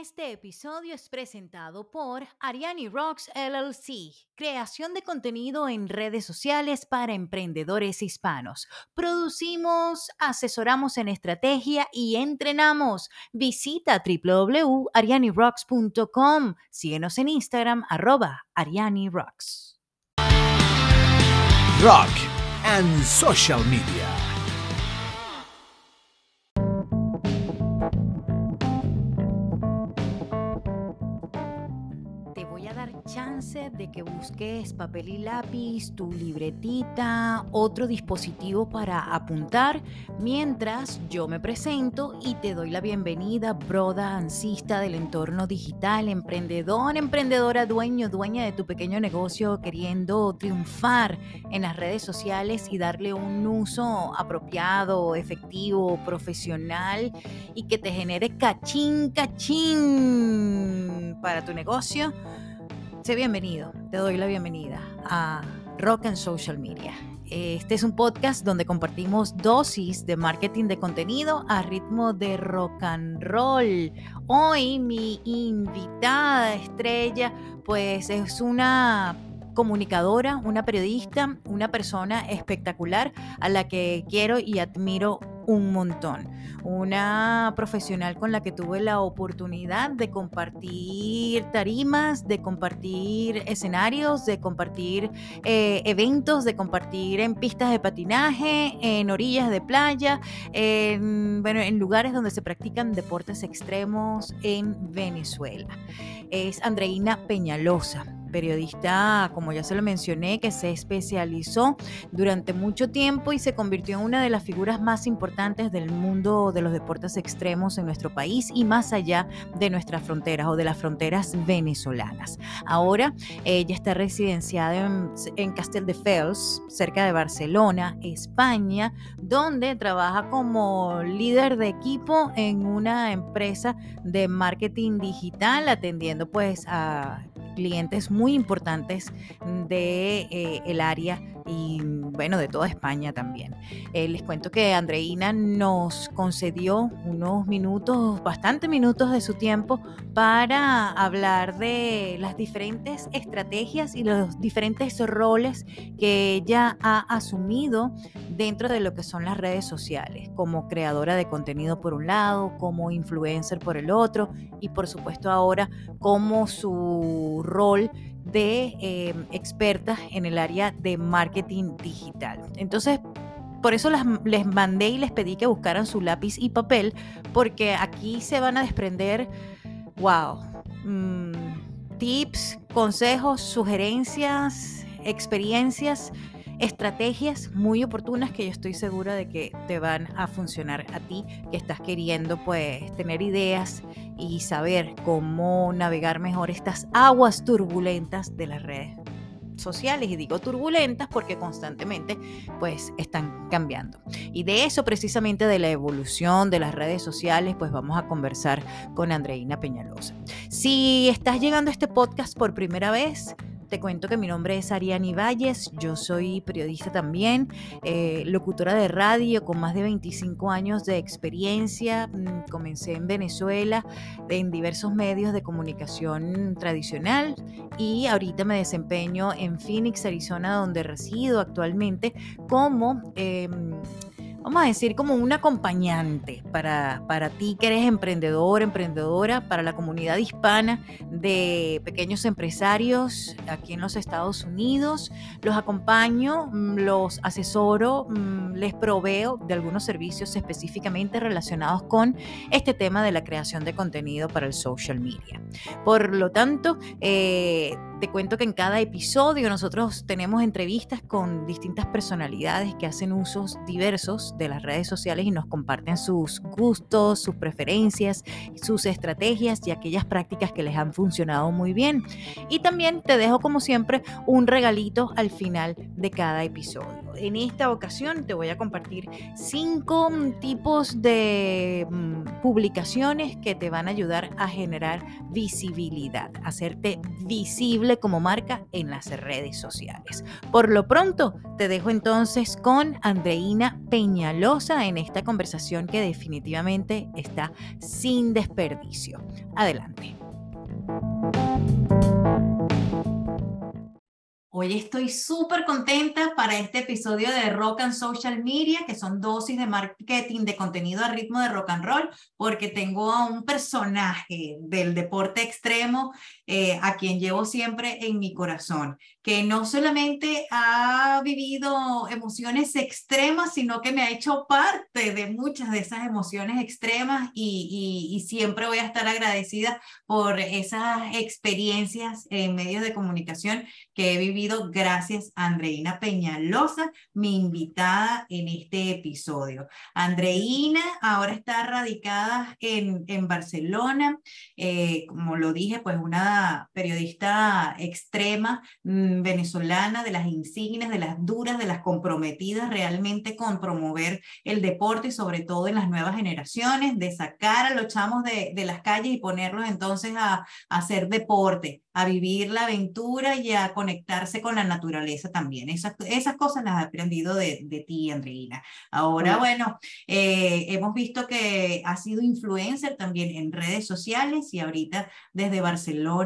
Este episodio es presentado por Ariani Rocks LLC, creación de contenido en redes sociales para emprendedores hispanos. Producimos, asesoramos en estrategia y entrenamos. Visita www.arianirocks.com. Síguenos en Instagram, arroba Ariani Rocks. Rock and Social Media. De que busques papel y lápiz, tu libretita, otro dispositivo para apuntar, mientras yo me presento y te doy la bienvenida, broda ansista del entorno digital, emprendedor, emprendedora, dueño, dueña de tu pequeño negocio, queriendo triunfar en las redes sociales y darle un uso apropiado, efectivo, profesional y que te genere cachín, cachín para tu negocio Sé bienvenido, te doy la bienvenida a Rock and Social Media. Este es un podcast donde compartimos dosis de marketing de contenido a ritmo de rock and roll. Hoy mi invitada estrella pues es una comunicadora, una periodista, una persona espectacular a la que quiero y admiro un montón. Una profesional con la que tuve la oportunidad de compartir tarimas, de compartir escenarios, de compartir eh, eventos, de compartir en pistas de patinaje, en orillas de playa, en, bueno, en lugares donde se practican deportes extremos en Venezuela. Es Andreina Peñalosa periodista, como ya se lo mencioné, que se especializó durante mucho tiempo y se convirtió en una de las figuras más importantes del mundo de los deportes extremos en nuestro país y más allá de nuestras fronteras o de las fronteras venezolanas. Ahora ella está residenciada en, en Castelldefels, cerca de Barcelona, España, donde trabaja como líder de equipo en una empresa de marketing digital, atendiendo pues a clientes muy importantes de eh, el área y bueno, de toda España también. Eh, les cuento que Andreina nos concedió unos minutos, bastante minutos de su tiempo para hablar de las diferentes estrategias y los diferentes roles que ella ha asumido dentro de lo que son las redes sociales, como creadora de contenido por un lado, como influencer por el otro y por supuesto ahora como su rol de eh, expertas en el área de marketing digital. Entonces, por eso les mandé y les pedí que buscaran su lápiz y papel, porque aquí se van a desprender, wow, mm, tips, consejos, sugerencias, experiencias estrategias muy oportunas que yo estoy segura de que te van a funcionar a ti, que estás queriendo pues tener ideas y saber cómo navegar mejor estas aguas turbulentas de las redes sociales y digo turbulentas porque constantemente pues están cambiando. Y de eso precisamente de la evolución de las redes sociales pues vamos a conversar con Andreina Peñalosa. Si estás llegando a este podcast por primera vez, te cuento que mi nombre es Ariani Valles, yo soy periodista también, eh, locutora de radio con más de 25 años de experiencia. Mm, comencé en Venezuela en diversos medios de comunicación tradicional y ahorita me desempeño en Phoenix, Arizona, donde resido actualmente como... Em, vamos a decir, como un acompañante para, para ti que eres emprendedor, emprendedora, para la comunidad hispana de pequeños empresarios aquí en los Estados Unidos. Los acompaño, mm, los asesoro, mm, les proveo de algunos servicios específicamente relacionados con este tema de la creación de contenido para el social media. Por lo tanto, eh, te cuento que en cada episodio nosotros tenemos entrevistas con distintas personalidades que hacen usos diversos de las redes sociales y nos comparten sus gustos, sus preferencias, sus estrategias y aquellas prácticas que les han funcionado muy bien. Y también te dejo como siempre un regalito al final de cada episodio. En esta ocasión te voy a compartir cinco tipos de mm, publicaciones que te van a ayudar a generar visibilidad, hacerte visible como marca en las redes sociales. Por lo pronto, te dejo entonces con Andreina Peña Peñalosa en esta conversación que definitivamente está sin desperdicio. Adelante. Hoy estoy súper contenta para este episodio de Rock and Social Media, que son dosis de marketing de contenido a ritmo de rock and roll, porque tengo a un personaje del deporte extremo eh, a quien llevo siempre en mi corazón, que no solamente ha vivido emociones extremas, sino que me ha hecho parte de muchas de esas emociones extremas y, y, y siempre voy a estar agradecida por esas experiencias en medios de comunicación que he vivido gracias a Andreina Peñalosa, mi invitada en este episodio. Andreina ahora está radicada en, en Barcelona, eh, como lo dije, pues una periodista extrema mm, venezolana, de las insignes, de las duras, de las comprometidas realmente con promover el deporte, sobre todo en las nuevas generaciones, de sacar a los chamos de, de las calles y ponerlos entonces a, a hacer deporte, a vivir la aventura y a conectarse con la naturaleza también. Esas, esas cosas las he aprendido de, de ti, Andreina. Ahora, bueno, eh, hemos visto que has sido influencer también en redes sociales y ahorita desde Barcelona,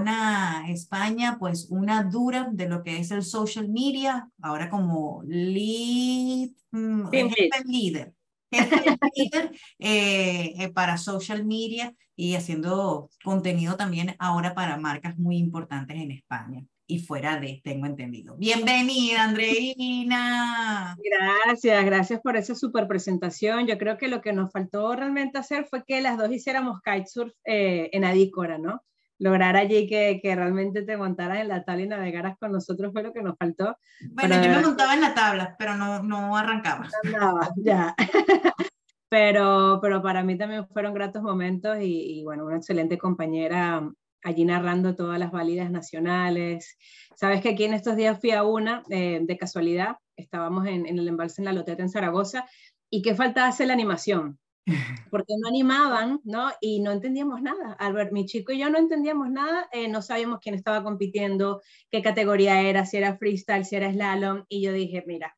España, pues una dura de lo que es el social media, ahora como lead, mm, líder líder eh, eh, para social media y haciendo contenido también ahora para marcas muy importantes en España y fuera de, tengo entendido. Bienvenida, Andreina. Gracias, gracias por esa super presentación. Yo creo que lo que nos faltó realmente hacer fue que las dos hiciéramos kitesurf eh, en Adícora, ¿no? Lograr allí que, que, realmente te montaras en la tabla y navegaras con nosotros fue lo que nos faltó. Bueno, yo me montaba en la tabla, pero no, no arrancaba. Andaba, ya. pero, pero para mí también fueron gratos momentos y, y, bueno, una excelente compañera allí narrando todas las válidas nacionales. Sabes que aquí en estos días fui a una, eh, de casualidad, estábamos en, en el embalse en la Loteta en Zaragoza, y qué falta hace la animación porque no animaban, ¿no? Y no entendíamos nada. Albert, mi chico y yo no entendíamos nada, eh, no sabíamos quién estaba compitiendo, qué categoría era, si era freestyle, si era slalom, y yo dije, mira,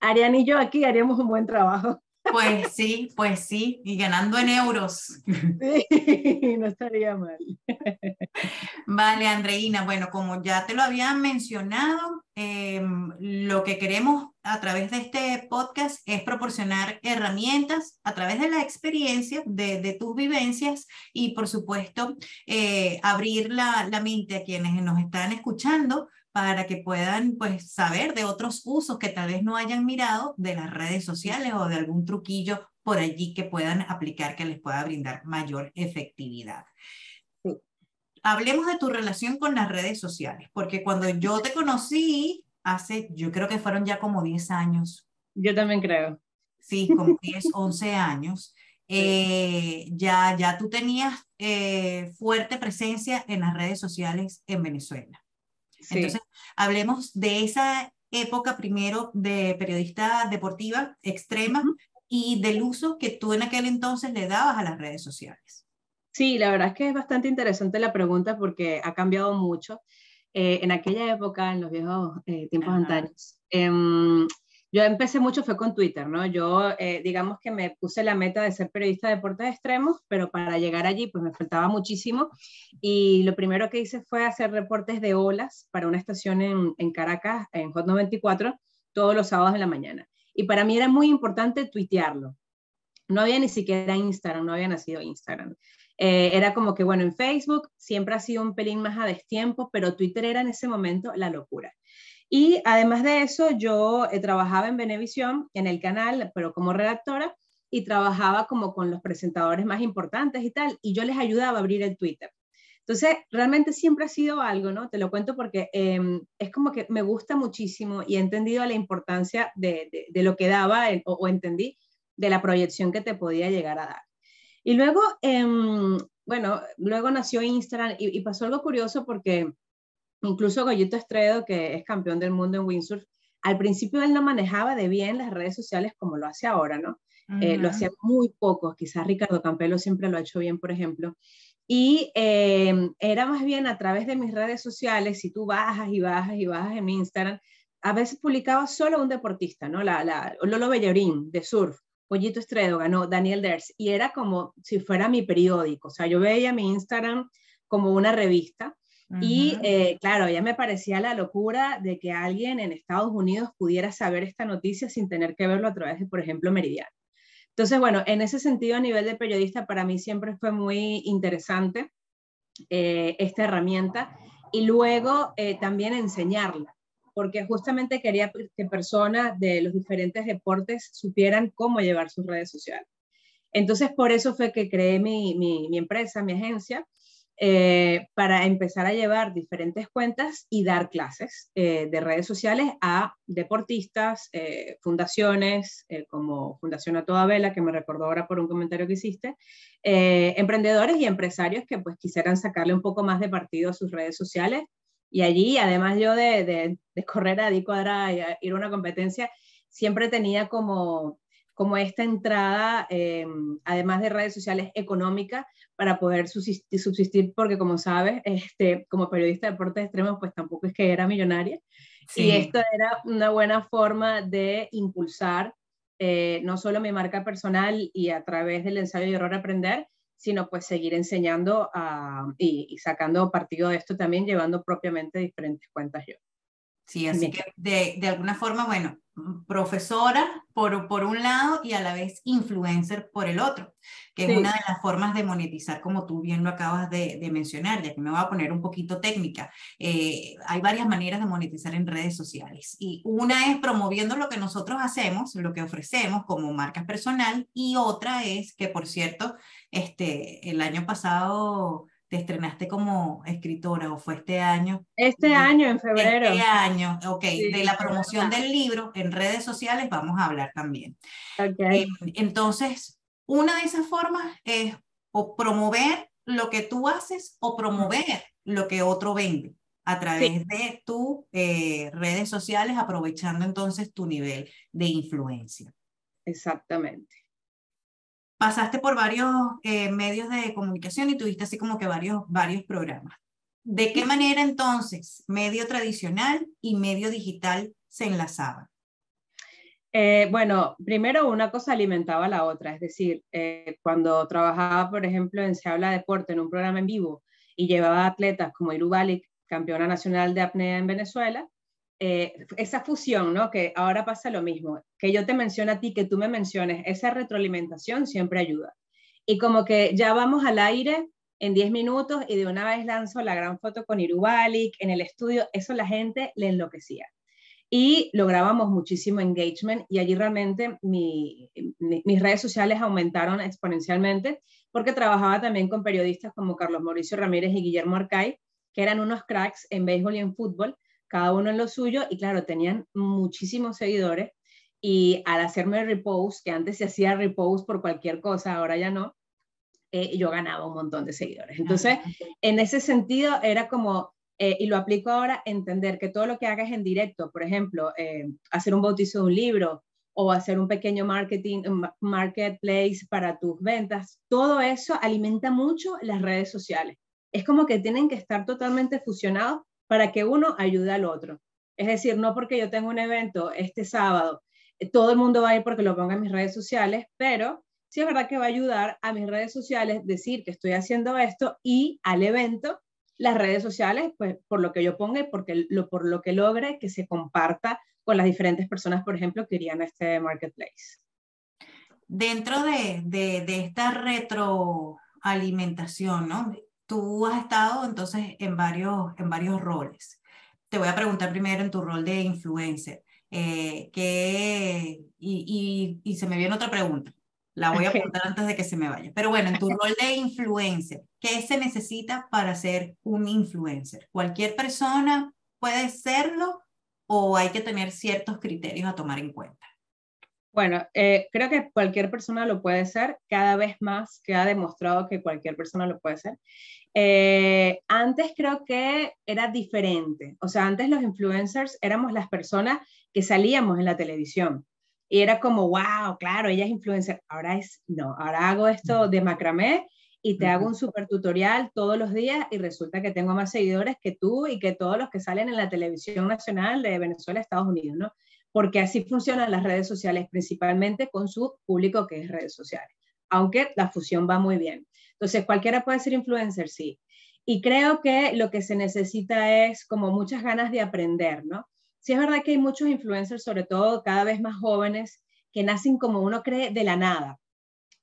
Ariane y yo aquí haríamos un buen trabajo. Pues sí, pues sí, y ganando en euros. Sí, no estaría mal. Vale, Andreina, bueno, como ya te lo había mencionado, eh, lo que queremos a través de este podcast es proporcionar herramientas a través de la experiencia, de, de tus vivencias y, por supuesto, eh, abrir la, la mente a quienes nos están escuchando para que puedan pues saber de otros usos que tal vez no hayan mirado de las redes sociales o de algún truquillo por allí que puedan aplicar que les pueda brindar mayor efectividad. Hablemos de tu relación con las redes sociales, porque cuando yo te conocí hace, yo creo que fueron ya como 10 años. Yo también creo. Sí, como 10, 11 años. Eh, ya, ya tú tenías eh, fuerte presencia en las redes sociales en Venezuela. Sí. Entonces, hablemos de esa época primero de periodista deportiva extrema uh -huh. y del uso que tú en aquel entonces le dabas a las redes sociales. Sí, la verdad es que es bastante interesante la pregunta porque ha cambiado mucho. Eh, en aquella época, en los viejos eh, tiempos Ajá. antaños, eh, yo empecé mucho fue con Twitter, ¿no? Yo, eh, digamos que me puse la meta de ser periodista de deportes extremos, pero para llegar allí, pues me faltaba muchísimo. Y lo primero que hice fue hacer reportes de olas para una estación en, en Caracas, en Hot 94, todos los sábados de la mañana. Y para mí era muy importante tuitearlo. No había ni siquiera Instagram, no había nacido Instagram. Eh, era como que, bueno, en Facebook siempre ha sido un pelín más a destiempo, pero Twitter era en ese momento la locura. Y además de eso, yo eh, trabajaba en Venevisión, en el canal, pero como redactora, y trabajaba como con los presentadores más importantes y tal, y yo les ayudaba a abrir el Twitter. Entonces, realmente siempre ha sido algo, ¿no? Te lo cuento porque eh, es como que me gusta muchísimo y he entendido la importancia de, de, lo que daba o, o, entendí de la proyección que te podía llegar a dar. Y luego, eh, bueno, luego nació Instagram y pasó algo curioso porque Incluso Goyito Estredo, que es campeón del mundo en windsurf, al principio él no manejaba de bien las redes sociales como lo hace ahora, ¿no? Uh -huh. eh, lo hacía muy poco, quizás Ricardo Campelo siempre lo ha hecho bien, por ejemplo. Y eh, era más bien a través de mis redes sociales, si tú bajas y bajas y bajas en mi Instagram, a veces publicaba solo un deportista, ¿no? La, la, Lolo Bellorín de surf, Pollito Estredo, ganó Daniel Ders, y era como si fuera mi periódico, o sea, yo veía mi Instagram como una revista, y eh, claro, ya me parecía la locura de que alguien en Estados Unidos pudiera saber esta noticia sin tener que verlo a través de, por ejemplo, Meridiano. Entonces, bueno, en ese sentido, a nivel de periodista, para mí siempre fue muy interesante eh, esta herramienta y luego eh, también enseñarla, porque justamente quería que personas de los diferentes deportes supieran cómo llevar sus redes sociales. Entonces, por eso fue que creé mi, mi, mi empresa, mi agencia, eh, para empezar a llevar diferentes cuentas y dar clases eh, de redes sociales a deportistas, eh, fundaciones como Fundación A Toda Vela, que me recordó ahora por un comentario que hiciste, emprendedores y empresarios que pues quisieran sacarle un poco más de partido a sus redes sociales. Y allí, además yo de, de, correr a Dicuadra y ir a una competencia, siempre tenía como como esta entrada, además de redes sociales, económica, para poder subsistir, porque como sabes, este, como periodista de deportes extremos, pues tampoco es que era millonaria. Y esto era una buena forma de impulsar eh, no solo mi marca personal y a través del ensayo y error aprender, sino pues seguir enseñando y, y, sacando partido de esto también, llevando propiamente diferentes cuentas yo. Sí, así que de, de, alguna forma, bueno, profesora por, por un lado y a la vez influencer por el otro, que es una de las formas de monetizar, como tú bien lo acabas de, de mencionar, ya que me voy a poner un poquito técnica. Eh, hay varias maneras de monetizar en redes sociales y una es promoviendo lo que nosotros hacemos, lo que ofrecemos como marca personal y otra es que, por cierto, este, el año pasado te estrenaste como escritora o fue este año? Este año, en febrero. Este año, ok. de la promoción del libro en redes sociales vamos a hablar también. Okay. Eh, entonces, una de esas formas es o promover lo que tú haces o promover lo que otro vende a través de tus eh, redes sociales, aprovechando entonces tu nivel de influencia. Exactamente pasaste por varios eh, medios de comunicación y tuviste así como que varios, varios programas. ¿De qué manera entonces medio tradicional y medio digital se enlazaban? Eh, bueno, primero una cosa alimentaba la otra, es decir, eh, cuando trabajaba, por ejemplo, en Se Habla Deporte, en un programa en vivo, y llevaba atletas como Iru Balik, campeona nacional de apnea en Venezuela, eh, esa fusión, ¿no? Que ahora pasa lo mismo, que yo te menciono a ti, que tú me menciones, esa retroalimentación siempre ayuda. Y como que ya vamos al aire en 10 minutos y de una vez lanzo la gran foto con Irubalik en el estudio, eso la gente le enloquecía. Y lográbamos muchísimo engagement y allí realmente mis redes sociales aumentaron exponencialmente porque trabajaba también con periodistas como Carlos Mauricio Ramírez y Guillermo Arcay, que eran unos cracks en béisbol y en fútbol, cada uno en lo suyo, y claro, tenían muchísimos seguidores, y al hacerme repost, que antes se hacía repost por cualquier cosa, ahora ya no, eh, yo ganaba un montón de seguidores. Entonces, en ese sentido, era como, eh, y lo aplico ahora, entender que todo lo que hagas en directo, por ejemplo, eh, hacer un bautizo de un libro o hacer un pequeño marketing, marketplace para tus ventas, todo eso alimenta mucho las redes sociales. Es como que tienen que estar totalmente fusionados para que uno ayude al otro. Es decir, no porque yo tengo un evento este sábado, eh, todo el mundo va a ir porque lo ponga en mis redes sociales, pero sí es verdad que va a ayudar a mis redes sociales decir que estoy haciendo esto y al evento las redes sociales, pues por lo que yo ponga y porque lo, por lo que logre que se comparta con las diferentes personas, por ejemplo, que irían a este marketplace. Dentro de, de, de esta retroalimentación, ¿no? Tú has estado entonces en varios, en varios roles. Te voy a preguntar primero en tu rol de influencer. Eh, que, y, y, y, se me viene otra pregunta. La voy a apuntar antes de que se me vaya. Pero bueno, en tu rol de influencer, ¿qué se necesita para ser un influencer? ¿Cualquier persona puede serlo o hay que tener ciertos criterios a tomar en cuenta? Bueno, eh, creo que cualquier persona lo puede ser, cada vez más que ha demostrado que cualquier persona lo puede ser. Eh, antes creo que era diferente, o sea, antes los influencers éramos las personas que salíamos en la televisión y era como, wow, claro, ella es influencer, ahora es, no, ahora hago esto de macramé y te hago un super tutorial todos los días y resulta que tengo más seguidores que tú y que todos los que salen en la televisión nacional de Venezuela, Estados Unidos, ¿no? Porque así funcionan las redes sociales, principalmente con su público que es redes sociales, aunque la fusión va muy bien. Entonces, cualquiera puede ser influencer, sí. Y creo que lo que se necesita es como muchas ganas de aprender, ¿no? Sí es verdad que hay muchos influencers, sobre todo cada vez más jóvenes, que nacen como uno cree de la nada.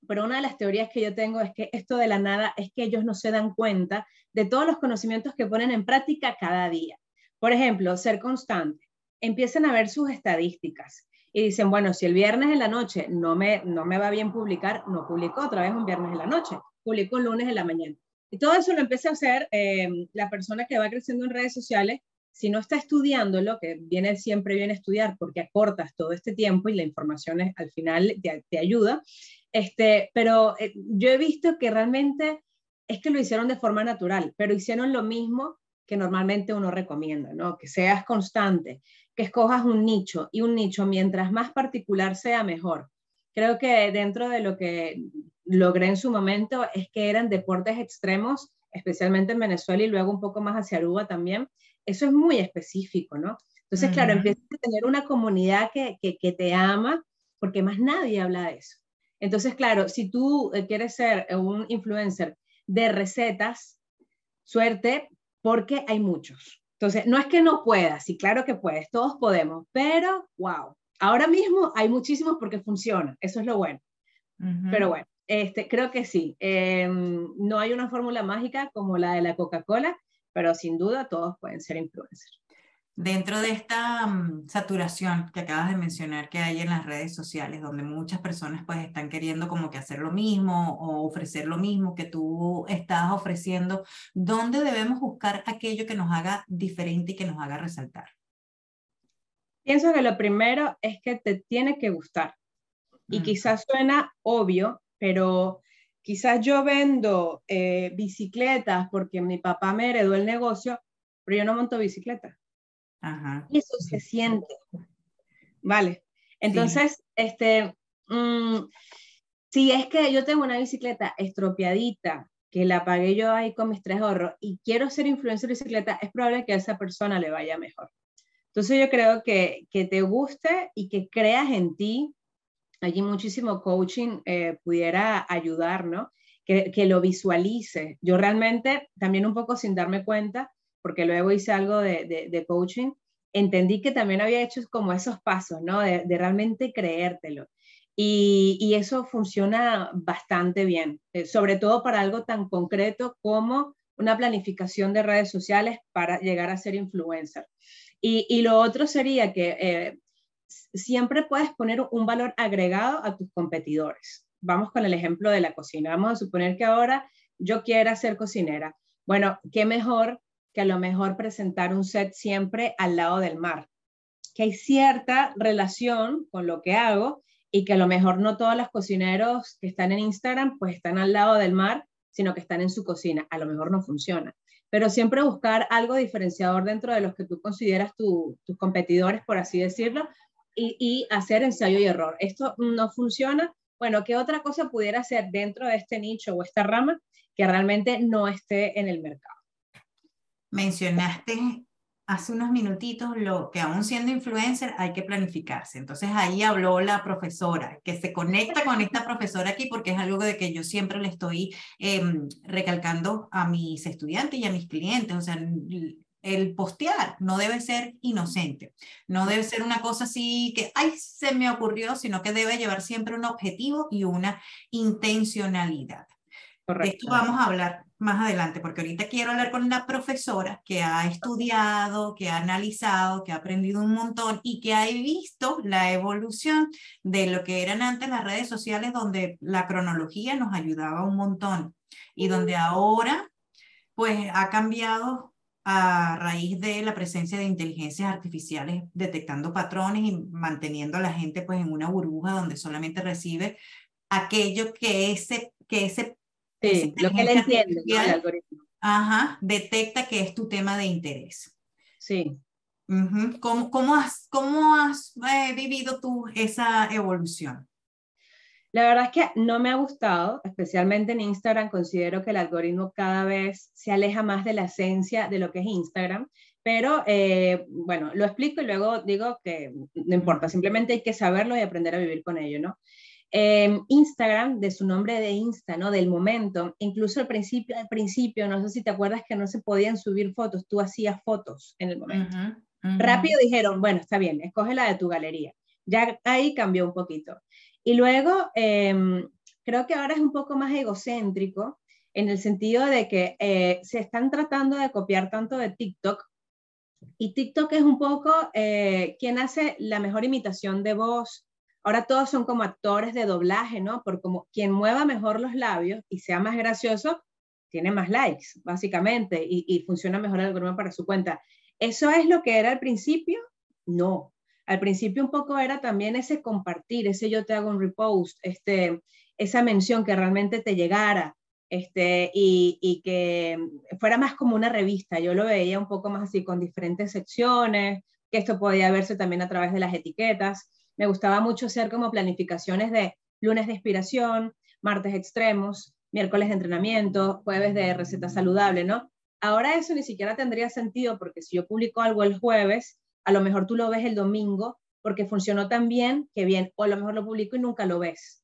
Pero una de las teorías que yo tengo es que esto de la nada es que ellos no se dan cuenta de todos los conocimientos que ponen en práctica cada día. Por ejemplo, ser constante. Empiezan a ver sus estadísticas y dicen, bueno, si el viernes en la noche no me, no me va bien publicar, no publico otra vez un viernes en la noche, publico un lunes en la mañana. Y todo eso lo empieza a hacer eh, la persona que va creciendo en redes sociales si no está estudiándolo, que viene siempre bien estudiar porque acortas todo este tiempo y la información es, al final te, ayuda, este, pero eh, yo he visto que realmente es que lo hicieron de forma natural, pero hicieron lo mismo que normalmente uno recomienda, ¿no? Que seas constante, que escojas un nicho y un nicho mientras más particular sea mejor. Creo que dentro de lo que logré en su momento es que eran deportes extremos, especialmente en Venezuela y luego un poco más hacia Aruba también, eso es muy específico, ¿no? Entonces, claro, empiezas a tener una comunidad que, que, te ama porque más nadie habla de eso. Entonces, claro, si tú eh, quieres ser un influencer de recetas, suerte, porque hay muchos. Entonces, no es que no puedas, sí, claro que puedes, todos podemos, pero, wow, ahora mismo hay muchísimos porque funciona, eso es lo bueno. Pero bueno, este, creo que sí, em, no hay una fórmula mágica como la de la Coca-Cola, pero sin duda todos pueden ser influencers. Dentro de esta mm, saturación que acabas de mencionar que hay en las redes sociales, donde muchas personas pues están queriendo como que hacer lo mismo o ofrecer lo mismo que tú estás ofreciendo, ¿dónde debemos buscar aquello que nos haga diferente y que nos haga resaltar? Pienso que lo primero es que te tiene que gustar. Y quizás suena obvio, pero quizás yo vendo eh, bicicletas porque mi papá me heredó el negocio, pero yo no monto bicicleta. Y eso se siente. Vale. Entonces, este, mm, si es que yo tengo una bicicleta estropeadita, que la pagué yo ahí con mis tres ahorros y quiero ser influencer de bicicleta, es probable que a esa persona le vaya mejor. Entonces yo creo que, que te guste y que creas en ti allí muchísimo coaching eh, pudiera ayudar, ¿no? Que, que, lo visualice. Yo realmente, también un poco sin darme cuenta, porque luego hice algo de, de, coaching, entendí que también había hecho como esos pasos, ¿no? De, de realmente creértelo. Y, y, eso funciona bastante bien, eh, sobre todo para algo tan concreto como una planificación de redes sociales para llegar a ser influencer. Y, y lo otro sería que eh, siempre puedes poner un valor agregado a tus competidores. Vamos con el ejemplo de la cocina. Vamos a suponer que ahora yo quiera ser cocinera. Bueno, qué mejor que a lo mejor presentar un set siempre al lado del mar, que hay cierta relación con lo que hago y que a lo mejor no todos los cocineros que están en Instagram pues están al lado del mar, sino que están en su cocina. A lo mejor no funciona. Pero siempre buscar algo diferenciador dentro de los que tú consideras tus competidores, por así decirlo, y, hacer ensayo y error. Esto no funciona. Bueno, ¿qué otra cosa pudiera ser dentro de este nicho o esta rama que realmente no esté en el mercado? Mencionaste hace unos minutitos lo que aún siendo influencer hay que planificarse. Entonces ahí habló la profesora, que se conecta con esta profesora aquí porque es algo de que yo siempre le estoy em, recalcando a mis estudiantes y a mis clientes. O sea, el postear no debe ser inocente, no debe ser una cosa así que, ay, se me ocurrió, sino que debe llevar siempre un objetivo y una intencionalidad. De esto vamos a hablar más adelante, porque ahorita quiero hablar con una profesora que ha estudiado, que ha analizado, que ha aprendido un montón y que ha visto la evolución de lo que eran antes las redes sociales, donde la cronología nos ayudaba un montón y donde ahora pues ha cambiado a raíz de la presencia de inteligencias artificiales detectando patrones y manteniendo a la gente pues en una burbuja donde solamente recibe aquello que ese que ese sí, lo que le entiende el algoritmo. Ajá, detecta que es tu tema de interés. Sí. ¿Cómo, cómo has, cómo has eh, vivido tú esa evolución? La verdad es que no me ha gustado, especialmente en Instagram, considero que el algoritmo cada vez se aleja más de la esencia de lo que es Instagram, Pero eh, bueno, lo explico y luego digo que no importa, simplemente hay que saberlo y aprender a vivir con ello, ¿no? Eh, Instagram, de su nombre de Insta, ¿no? Del momento, incluso al principio, al principio, no sé si te acuerdas que no se podían subir fotos, tú hacías fotos en el momento. Rápido dijeron, bueno, está bien, escoge la de tu galería. Ya ahí cambió un poquito. Y luego, em, creo que ahora es un poco más egocéntrico en el sentido de que eh, se están tratando de copiar tanto de TikTok y TikTok es un poco eh, quien hace la mejor imitación de voz. Ahora todos son como actores de doblaje, ¿no? Por como quien mueva mejor los labios y sea más gracioso, tiene más likes, básicamente, y, y funciona mejor el algoritmo para su cuenta. ¿Eso es lo que era al principio? No. Al principio un poco era también ese compartir, ese yo te hago un repost, este, esa mención que realmente te llegara, este, y, que fuera más como una revista. Yo lo veía un poco más así, con diferentes secciones, que esto podía verse también a través de las etiquetas. Me gustaba mucho hacer como planificaciones de lunes de inspiración, martes extremos, miércoles de entrenamiento, jueves de receta saludable, ¿no? Ahora eso ni siquiera tendría sentido porque si yo publico algo el jueves, a lo mejor tú lo ves el domingo porque funcionó tan bien que bien, o a lo mejor lo publico y nunca lo ves.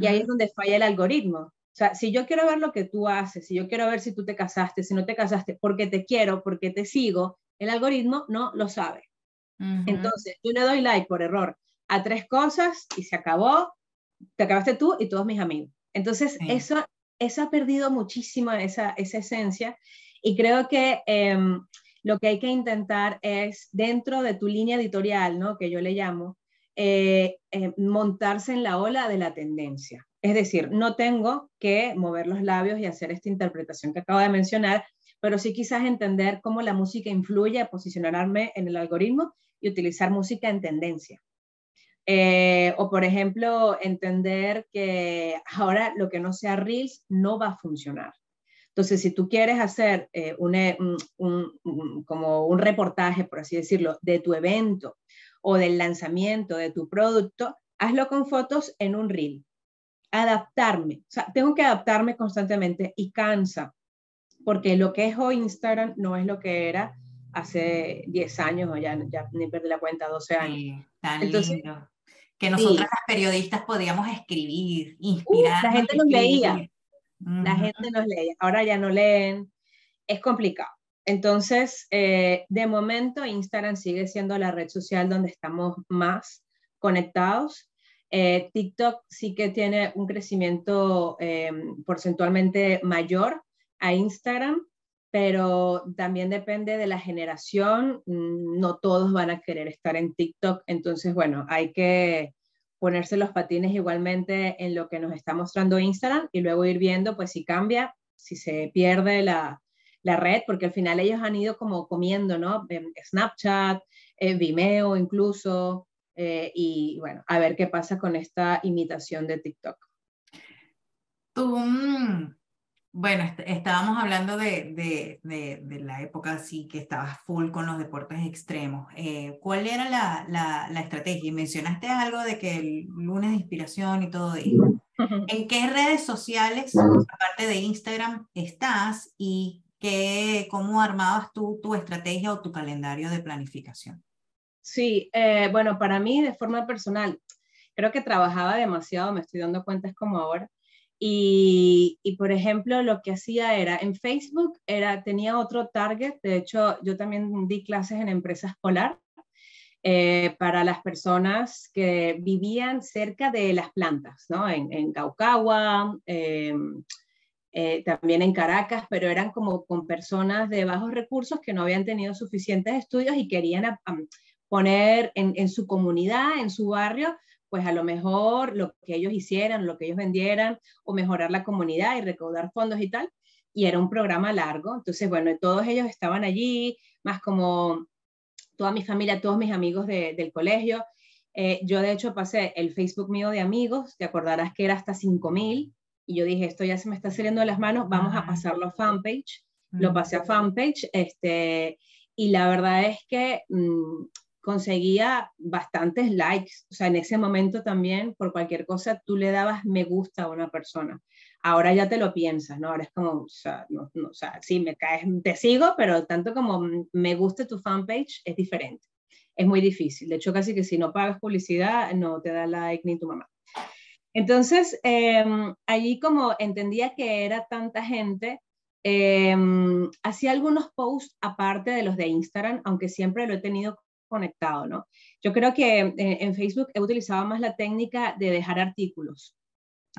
Y ahí es donde falla el algoritmo. O sea, si yo quiero ver lo que tú haces, si yo quiero ver si tú te casaste, si no te casaste, porque te quiero, porque te sigo, el algoritmo no lo sabe. Entonces, yo le doy like por error a tres cosas y se acabó, te acabaste tú y todos mis amigos. Entonces, eso, eso ha perdido muchísimo esa, esa esencia y creo que em, lo que hay que intentar es, dentro de tu línea editorial, ¿no? que yo le llamo, eh, eh, montarse en la ola de la tendencia. Es decir, no tengo que mover los labios y hacer esta interpretación que acabo de mencionar, pero sí quizás entender cómo la música influye a posicionarme en el algoritmo y utilizar música en tendencia. Eh, o, por ejemplo, entender que ahora lo que no sea Reels no va a funcionar. Entonces, si tú quieres hacer eh, un, como un reportaje, por así decirlo, de tu evento o del lanzamiento de tu producto, hazlo con fotos en un reel adaptarme, o sea, tengo que adaptarme constantemente y cansa, porque lo que es hoy Instagram no es lo que era hace 10 años o ya, ya ni perdí la cuenta, 12 años. tan lindo. Que nosotras las periodistas podíamos escribir, inspirar. la gente nos leía, la gente nos leía, ahora ya no leen, es complicado. Entonces, eh, de momento, Instagram sigue siendo la red social donde estamos más conectados. Eh, TikTok sí que tiene un crecimiento eh, porcentualmente mayor a Instagram, pero también depende de la generación. Mm, no todos van a querer estar en TikTok, entonces, bueno, hay que ponerse los patines igualmente en lo que nos está mostrando Instagram y luego ir viendo, pues, si cambia, si se pierde la, la red, porque al final ellos han ido como comiendo, ¿no? Snapchat, eh, Vimeo incluso, eh, y bueno, a ver qué pasa con esta imitación de TikTok. Tú, bueno, estábamos hablando de, de, de, la época así que estabas full con los deportes extremos. Eh, ¿Cuál era la, la, la, estrategia? Mencionaste algo de que el lunes de inspiración y todo eso. ¿En qué redes sociales, aparte de Instagram, estás y qué, cómo armabas tú tu estrategia o tu calendario de planificación? Sí, eh, bueno, para mí de forma personal, creo que trabajaba demasiado, me estoy dando cuenta, es como ahora. Y, por ejemplo, lo que hacía era, en Facebook era, tenía otro target, de hecho, yo también di clases en empresa escolar eh, para las personas que vivían cerca de las plantas, ¿no? En, en Caucagua, em, eh, también en Caracas, pero eran como con personas de bajos recursos que no habían tenido suficientes estudios y querían poner en, su comunidad, en su barrio, pues a lo mejor lo que ellos hicieran, lo que ellos vendieran, o mejorar la comunidad y recaudar fondos y tal. Y era un programa largo. Entonces, bueno, todos ellos estaban allí, más como toda mi familia, todos mis amigos del colegio. Eh, yo de hecho pasé el Facebook mío de amigos, te acordarás que era hasta 5000, y yo dije, esto ya se me está saliendo de las manos, vamos a pasarlo a fanpage. Lo pasé a fanpage, este, y la verdad es que mm, conseguía bastantes likes. O sea, en ese momento también, por cualquier cosa, tú le dabas me gusta a una persona. Ahora ya te lo piensas, ¿no? Ahora es como, o sea, no, o sea, sí, me caes, te sigo, pero tanto como me guste tu fanpage es diferente. Es muy difícil. De hecho, casi que si no pagas publicidad, no te da like ni tu mamá. Entonces, em, allí como entendía que era tanta gente, em, hacía algunos posts aparte de los de Instagram, aunque siempre lo he tenido conectado, ¿no? Yo creo que eh, en Facebook he utilizado más la técnica de dejar artículos.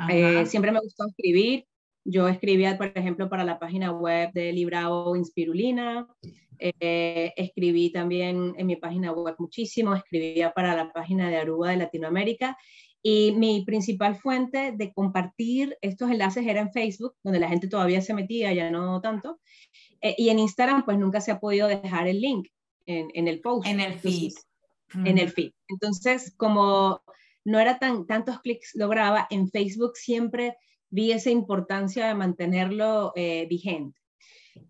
Eh, siempre me gustó escribir. Yo escribía, por ejemplo, para la página web de Librao Inspirulina. Eh, escribí también en mi página web muchísimo. Escribía para la página de Aruba de Latinoamérica. Y mi principal fuente de compartir estos enlaces era en Facebook, donde la gente todavía se metía, ya no tanto. y en Instagram, pues nunca se ha podido dejar el link en, el post. En el feed. en el feed. Entonces, como no era tan, tantos clics lograba, en Facebook siempre vi esa importancia de mantenerlo eh, vigente.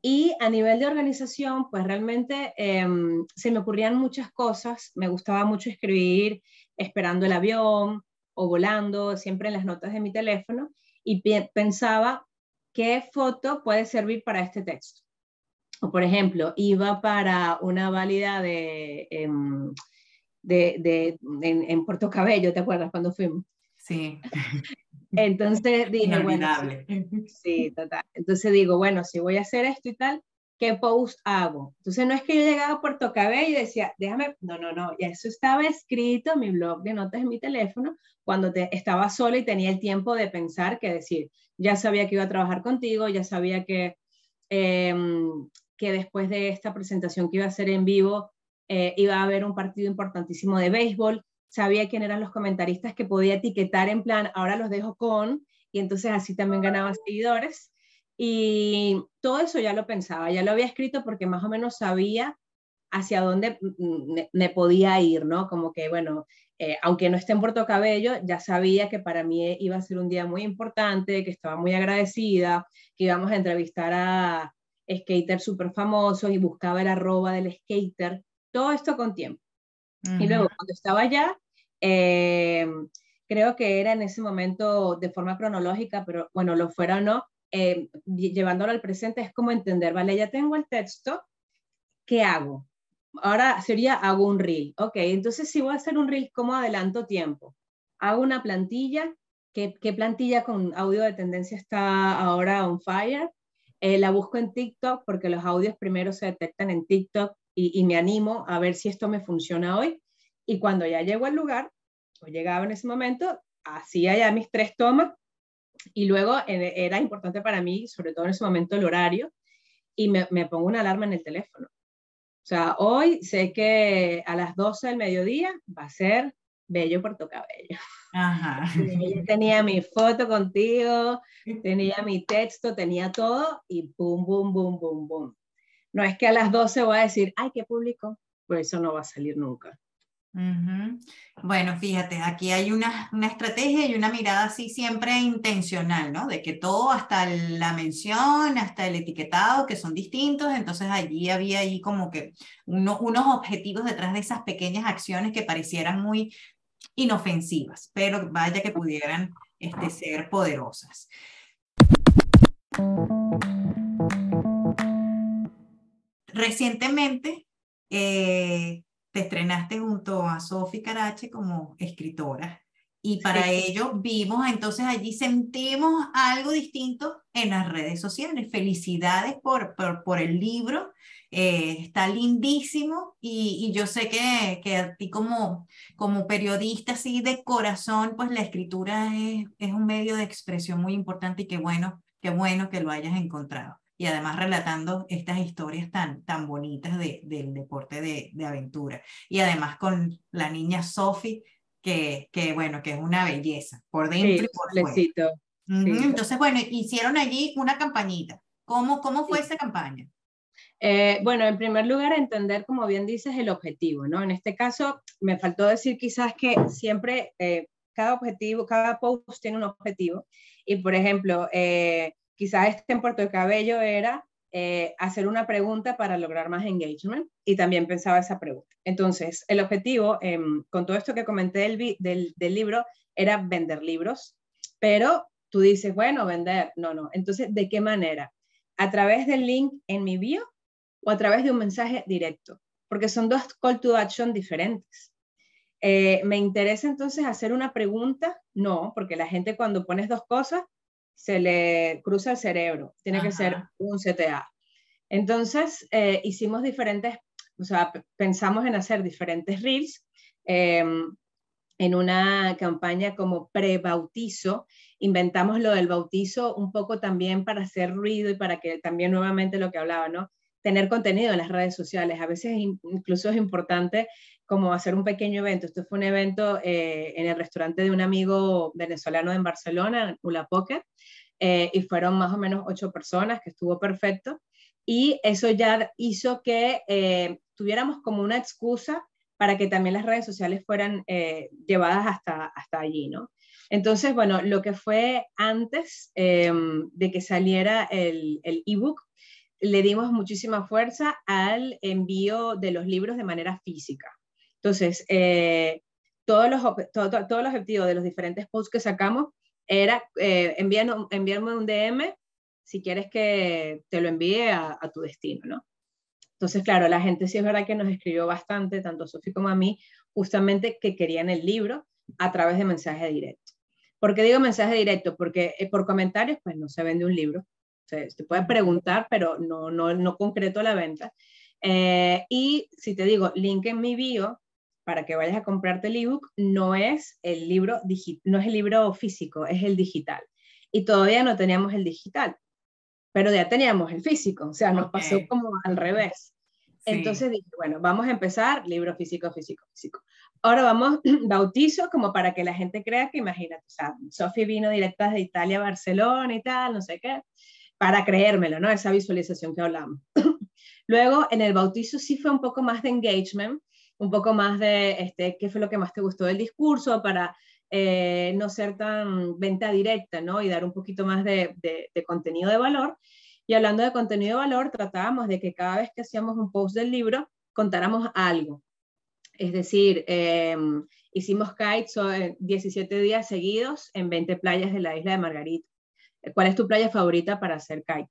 Y a nivel de organización, pues realmente em, se me ocurrían muchas cosas. Me gustaba mucho escribir esperando el avión o volando, siempre en las notas de mi teléfono, y pensaba qué foto puede servir para este texto. O por ejemplo, iba para una válida de, em, de, de en, Puerto Cabello, ¿te acuerdas cuando fuimos? Sí. Entonces dije, bueno, sí, total. Entonces digo, bueno, si voy a hacer esto y tal, ¿qué post hago? Entonces no es que yo llegaba a Puerto Cabello y decía, déjame, no, no, no, ya eso estaba escrito en mi blog de notas en mi teléfono cuando te, estaba sola y tenía el tiempo de pensar que decir, ya sabía que iba a trabajar contigo, ya sabía que em, que después de esta presentación que iba a hacer en vivo, eh, iba a haber un partido importantísimo de béisbol, sabía quién eran los comentaristas que podía etiquetar en plan, ahora los dejo con, y entonces así también ganaba seguidores. Y todo eso ya lo pensaba, ya lo había escrito porque más o menos sabía hacia dónde me, podía ir, ¿no? Como que, bueno, eh, aunque no esté en Puerto Cabello, ya sabía que para mí iba a ser un día muy importante, que estaba muy agradecida, que íbamos a entrevistar a, skaters súper famosos y buscaba el arroba del skater, todo esto con tiempo. Y luego cuando estaba allá, eh, creo que era en ese momento de forma cronológica, pero bueno, lo fuera o no, eh, llevándolo al presente es como entender, vale, ya tengo el texto, ¿qué hago? Ahora sería, hago un reel, ok, entonces si voy a hacer un reel, ¿cómo adelanto tiempo? Hago una plantilla, ¿qué, qué plantilla con audio de tendencia está ahora on fire? Eh, la busco en TikTok porque los audios primero se detectan en TikTok y, me animo a ver si esto me funciona hoy. Y cuando ya llego al lugar, o llegaba en ese momento, hacía ya mis tres tomas y luego era importante para mí, sobre todo en ese momento, el horario y me, me pongo una alarma en el teléfono. O sea, hoy sé que a las 12 del mediodía va a ser Bello Puerto Cabello. Ajá. tenía mi foto contigo, tenía mi texto, tenía todo y boom, boom, boom, boom, boom. No es que a las 12 voy a decir, ay, ¿qué público? Pues eso no va a salir nunca. Bueno, fíjate, aquí hay una, una, estrategia y una mirada así siempre intencional, ¿no? De que todo, hasta la mención, hasta el etiquetado, que son distintos, entonces allí había ahí como que unos objetivos detrás de esas pequeñas acciones que parecieran muy inofensivas, pero vaya que pudieran este, ser poderosas. Recientemente eh, te estrenaste junto a Sofi Carache como escritora y para ello vimos, entonces allí sentimos algo distinto en las redes sociales. Felicidades por, por, por el libro eh, está lindísimo y, yo sé que, que, a ti como, como periodista así de corazón, pues la escritura es, es un medio de expresión muy importante y qué bueno, qué bueno que lo hayas encontrado. Y además relatando estas historias tan, tan bonitas de, del deporte de, de aventura. Y además con la niña Sophie, que, que bueno, que es una belleza, por dentro y por fuera. Entonces, bueno, hicieron allí una campañita. ¿Cómo, cómo fue esa campaña? Eh, bueno, en primer lugar, entender, como bien dices, el objetivo, ¿no? En este caso, me faltó decir quizás que siempre eh, cada objetivo, cada post tiene un objetivo. Y, por ejemplo, eh, quizás este en Puerto Cabello era hacer una pregunta para lograr más engagement y también pensaba esa pregunta. Entonces, el objetivo, em, con todo esto que comenté del, del, del libro, era vender libros, pero tú dices, bueno, vender. No, no. Entonces, ¿de qué manera? ¿A través del link en mi bio o a través de un mensaje directo? Porque son dos call to action diferentes. Eh, ¿Me interesa entonces hacer una pregunta? No, porque la gente cuando pones dos cosas se le cruza el cerebro. Tiene que ser un CTA. Entonces, eh, hicimos diferentes, o sea, pensamos en hacer diferentes reels em, en una campaña como pre-bautizo. Inventamos lo del bautizo un poco también para hacer ruido y para que también nuevamente lo que hablaba, ¿no? Tener contenido en las redes sociales. A veces incluso es importante como hacer un pequeño evento. Esto fue un evento eh, en el restaurante de un amigo venezolano en Barcelona, Ula Pocket, eh, y fueron más o menos ocho personas, que estuvo perfecto. Y eso ya hizo que eh, tuviéramos como una excusa para que también las redes sociales fueran llevadas hasta, hasta allí, ¿no? Entonces, bueno, lo que fue antes de que saliera el ebook, le dimos muchísima fuerza al envío de los libros de manera física. Entonces, eh, todos, los, todo, todo, el objetivo de los diferentes posts que sacamos era eh, enviarme un DM si quieres que te lo envíe a, tu destino, ¿no? Entonces, claro, la gente sí es verdad que nos escribió bastante, tanto Sofi como a mí, justamente que querían el libro a través de mensaje directo. ¿Por qué digo mensaje directo? Porque eh, por comentarios, pues no se vende un libro. Se, te puede preguntar, pero no, no, no concreto la venta. Eh, y si te digo, link en mi bio, para que vayas a comprarte el ebook no es el libro no es el libro físico, es el digital. Y todavía no teníamos el digital, pero ya teníamos el físico, o sea, nos pasó como al revés. Entonces dije, bueno, vamos a empezar libro físico, físico, físico. Ahora vamos, bautizo como para que la gente crea que, imagínate, o sea, Sofi vino directa de Italia a Barcelona y tal, no sé qué, para creérmelo, ¿no? Esa visualización que hablamos. Luego, en el bautizo sí fue un poco más de engagement, un poco más de este, qué fue lo que más te gustó del discurso para eh, no ser tan venta directa, ¿no? Y dar un poquito más de, contenido de valor. Y hablando de contenido de valor, tratábamos de que cada vez que hacíamos un post del libro, contáramos algo. Es decir, em, hicimos kites 17 días seguidos en 20 playas de la isla de Margarita. ¿Cuál es tu playa favorita para hacer kite?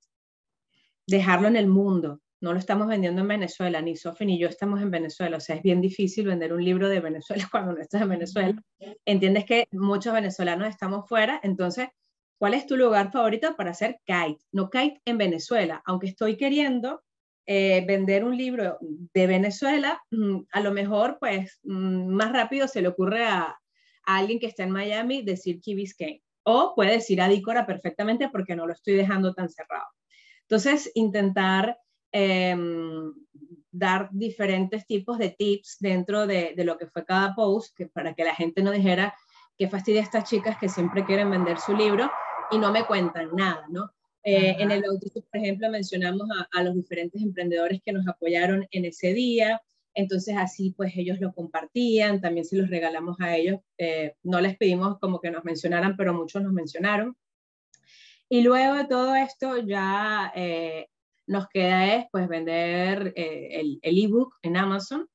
Dejarlo en el mundo, no lo estamos vendiendo en Venezuela, ni Sofi ni yo estamos en Venezuela, o sea, es bien difícil vender un libro de Venezuela cuando no estás en Venezuela. Entiendes que muchos venezolanos estamos fuera, entonces, ¿cuál es tu lugar favorito para hacer kite? No kite en Venezuela, aunque estoy queriendo eh, vender un libro de Venezuela, mm, a lo mejor, pues, mm, más rápido se le ocurre a, alguien que está en Miami decir Key Biscayne, o puede decir Adícora perfectamente porque no lo estoy dejando tan cerrado. Entonces, intentar Em, dar diferentes tipos de tips dentro de, lo que fue cada post, que para que la gente no dijera que fastidia a estas chicas que siempre quieren vender su libro y no me cuentan nada, ¿no? Eh, en el bautizo, por ejemplo, mencionamos a, los diferentes emprendedores que nos apoyaron en ese día, entonces así pues ellos lo compartían, también se los regalamos a ellos, eh, no les pedimos como que nos mencionaran, pero muchos nos mencionaron. Y luego de todo esto ya eh, nos queda es pues vender eh, el ebook en Amazon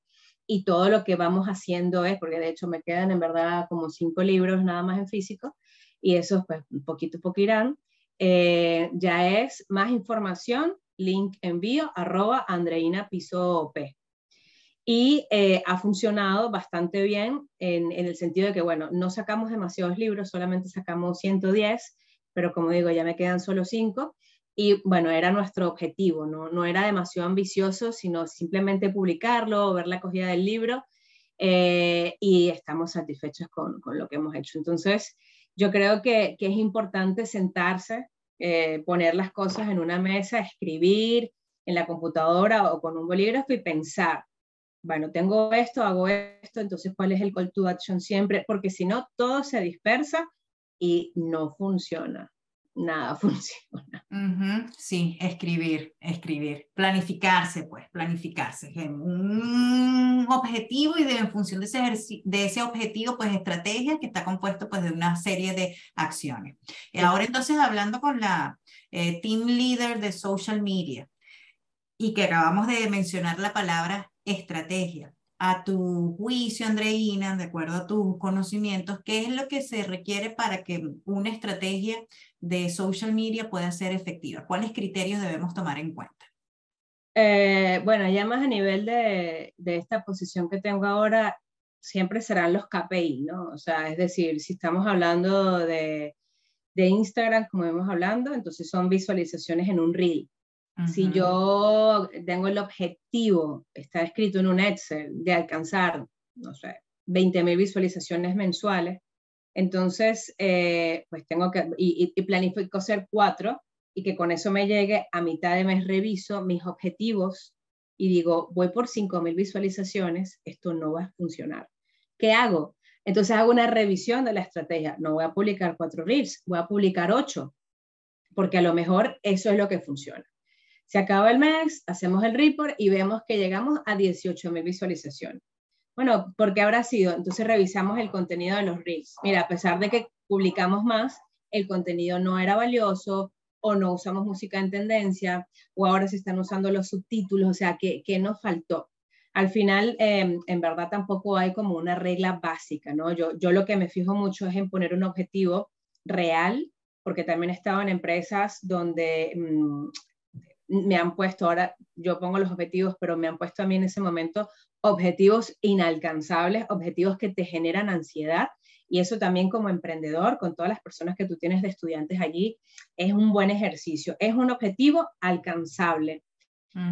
y todo lo que vamos haciendo es, porque de hecho me quedan en verdad como cinco libros nada más en físico y esos pues poquito poco irán, ya es más información, link envío, arroba Andreina Piso P. Y eh, ha funcionado bastante bien en, en, el sentido de que, bueno, no sacamos demasiados libros, solamente sacamos 110, pero como digo, ya me quedan solo 5 y bueno, era nuestro objetivo, no, no era demasiado ambicioso, sino simplemente publicarlo, ver la acogida del libro eh, y estamos satisfechos con, con, lo que hemos hecho. Entonces, yo creo que, que es importante sentarse, eh, poner las cosas en una mesa, escribir en la computadora o con un bolígrafo y pensar, bueno, tengo esto, hago esto, entonces cuál es el call to action siempre, porque si no, todo se dispersa y no funciona nada funciona. Sí, escribir, escribir, planificarse, pues, planificarse. Un objetivo y de, en función de ese, de ese objetivo, pues, estrategia que está compuesto, pues, de una serie de acciones. Y ahora entonces, hablando con la eh, team leader de social media y que acabamos de mencionar la palabra estrategia. a tu juicio, Andreina, de acuerdo a tus conocimientos, ¿qué es lo que se requiere para que una estrategia de social media pueda ser efectiva? ¿Cuáles criterios debemos tomar en cuenta? Eh, bueno, ya más a nivel de, de, esta posición que tengo ahora, siempre serán los KPI, ¿no? O sea, es decir, si estamos hablando de, de Instagram, como hemos hablando, entonces son visualizaciones en un reel. Si yo tengo el objetivo, está escrito en un Excel, de alcanzar, no sé, 20.000 visualizaciones mensuales, entonces, eh, pues tengo que, y, y, planifico hacer cuatro, y que con eso me llegue a mitad de mes reviso mis objetivos y digo, voy por 5.000 visualizaciones, esto no va a funcionar. ¿Qué hago? Entonces hago una revisión de la estrategia. No voy a publicar cuatro reels, voy a publicar ocho, porque a lo mejor eso es lo que funciona. Se acaba el mes, hacemos el report y vemos que llegamos a 18.000 visualizaciones. Bueno, ¿por qué habrá sido? Entonces revisamos el contenido de los reels. Mira, a pesar de que publicamos más, el contenido no era valioso, o no usamos música en tendencia, o ahora se están usando los subtítulos, o sea, ¿qué, nos faltó? Al final, em, en verdad tampoco hay como una regla básica, ¿no? Yo, yo lo que me fijo mucho es en poner un objetivo real, porque también he estado en empresas donde mm, me han puesto, ahora yo pongo los objetivos, pero me han puesto a mí en ese momento objetivos inalcanzables, objetivos que te generan ansiedad y eso también como emprendedor, con todas las personas que tú tienes de estudiantes allí, es un buen ejercicio. Es un objetivo alcanzable,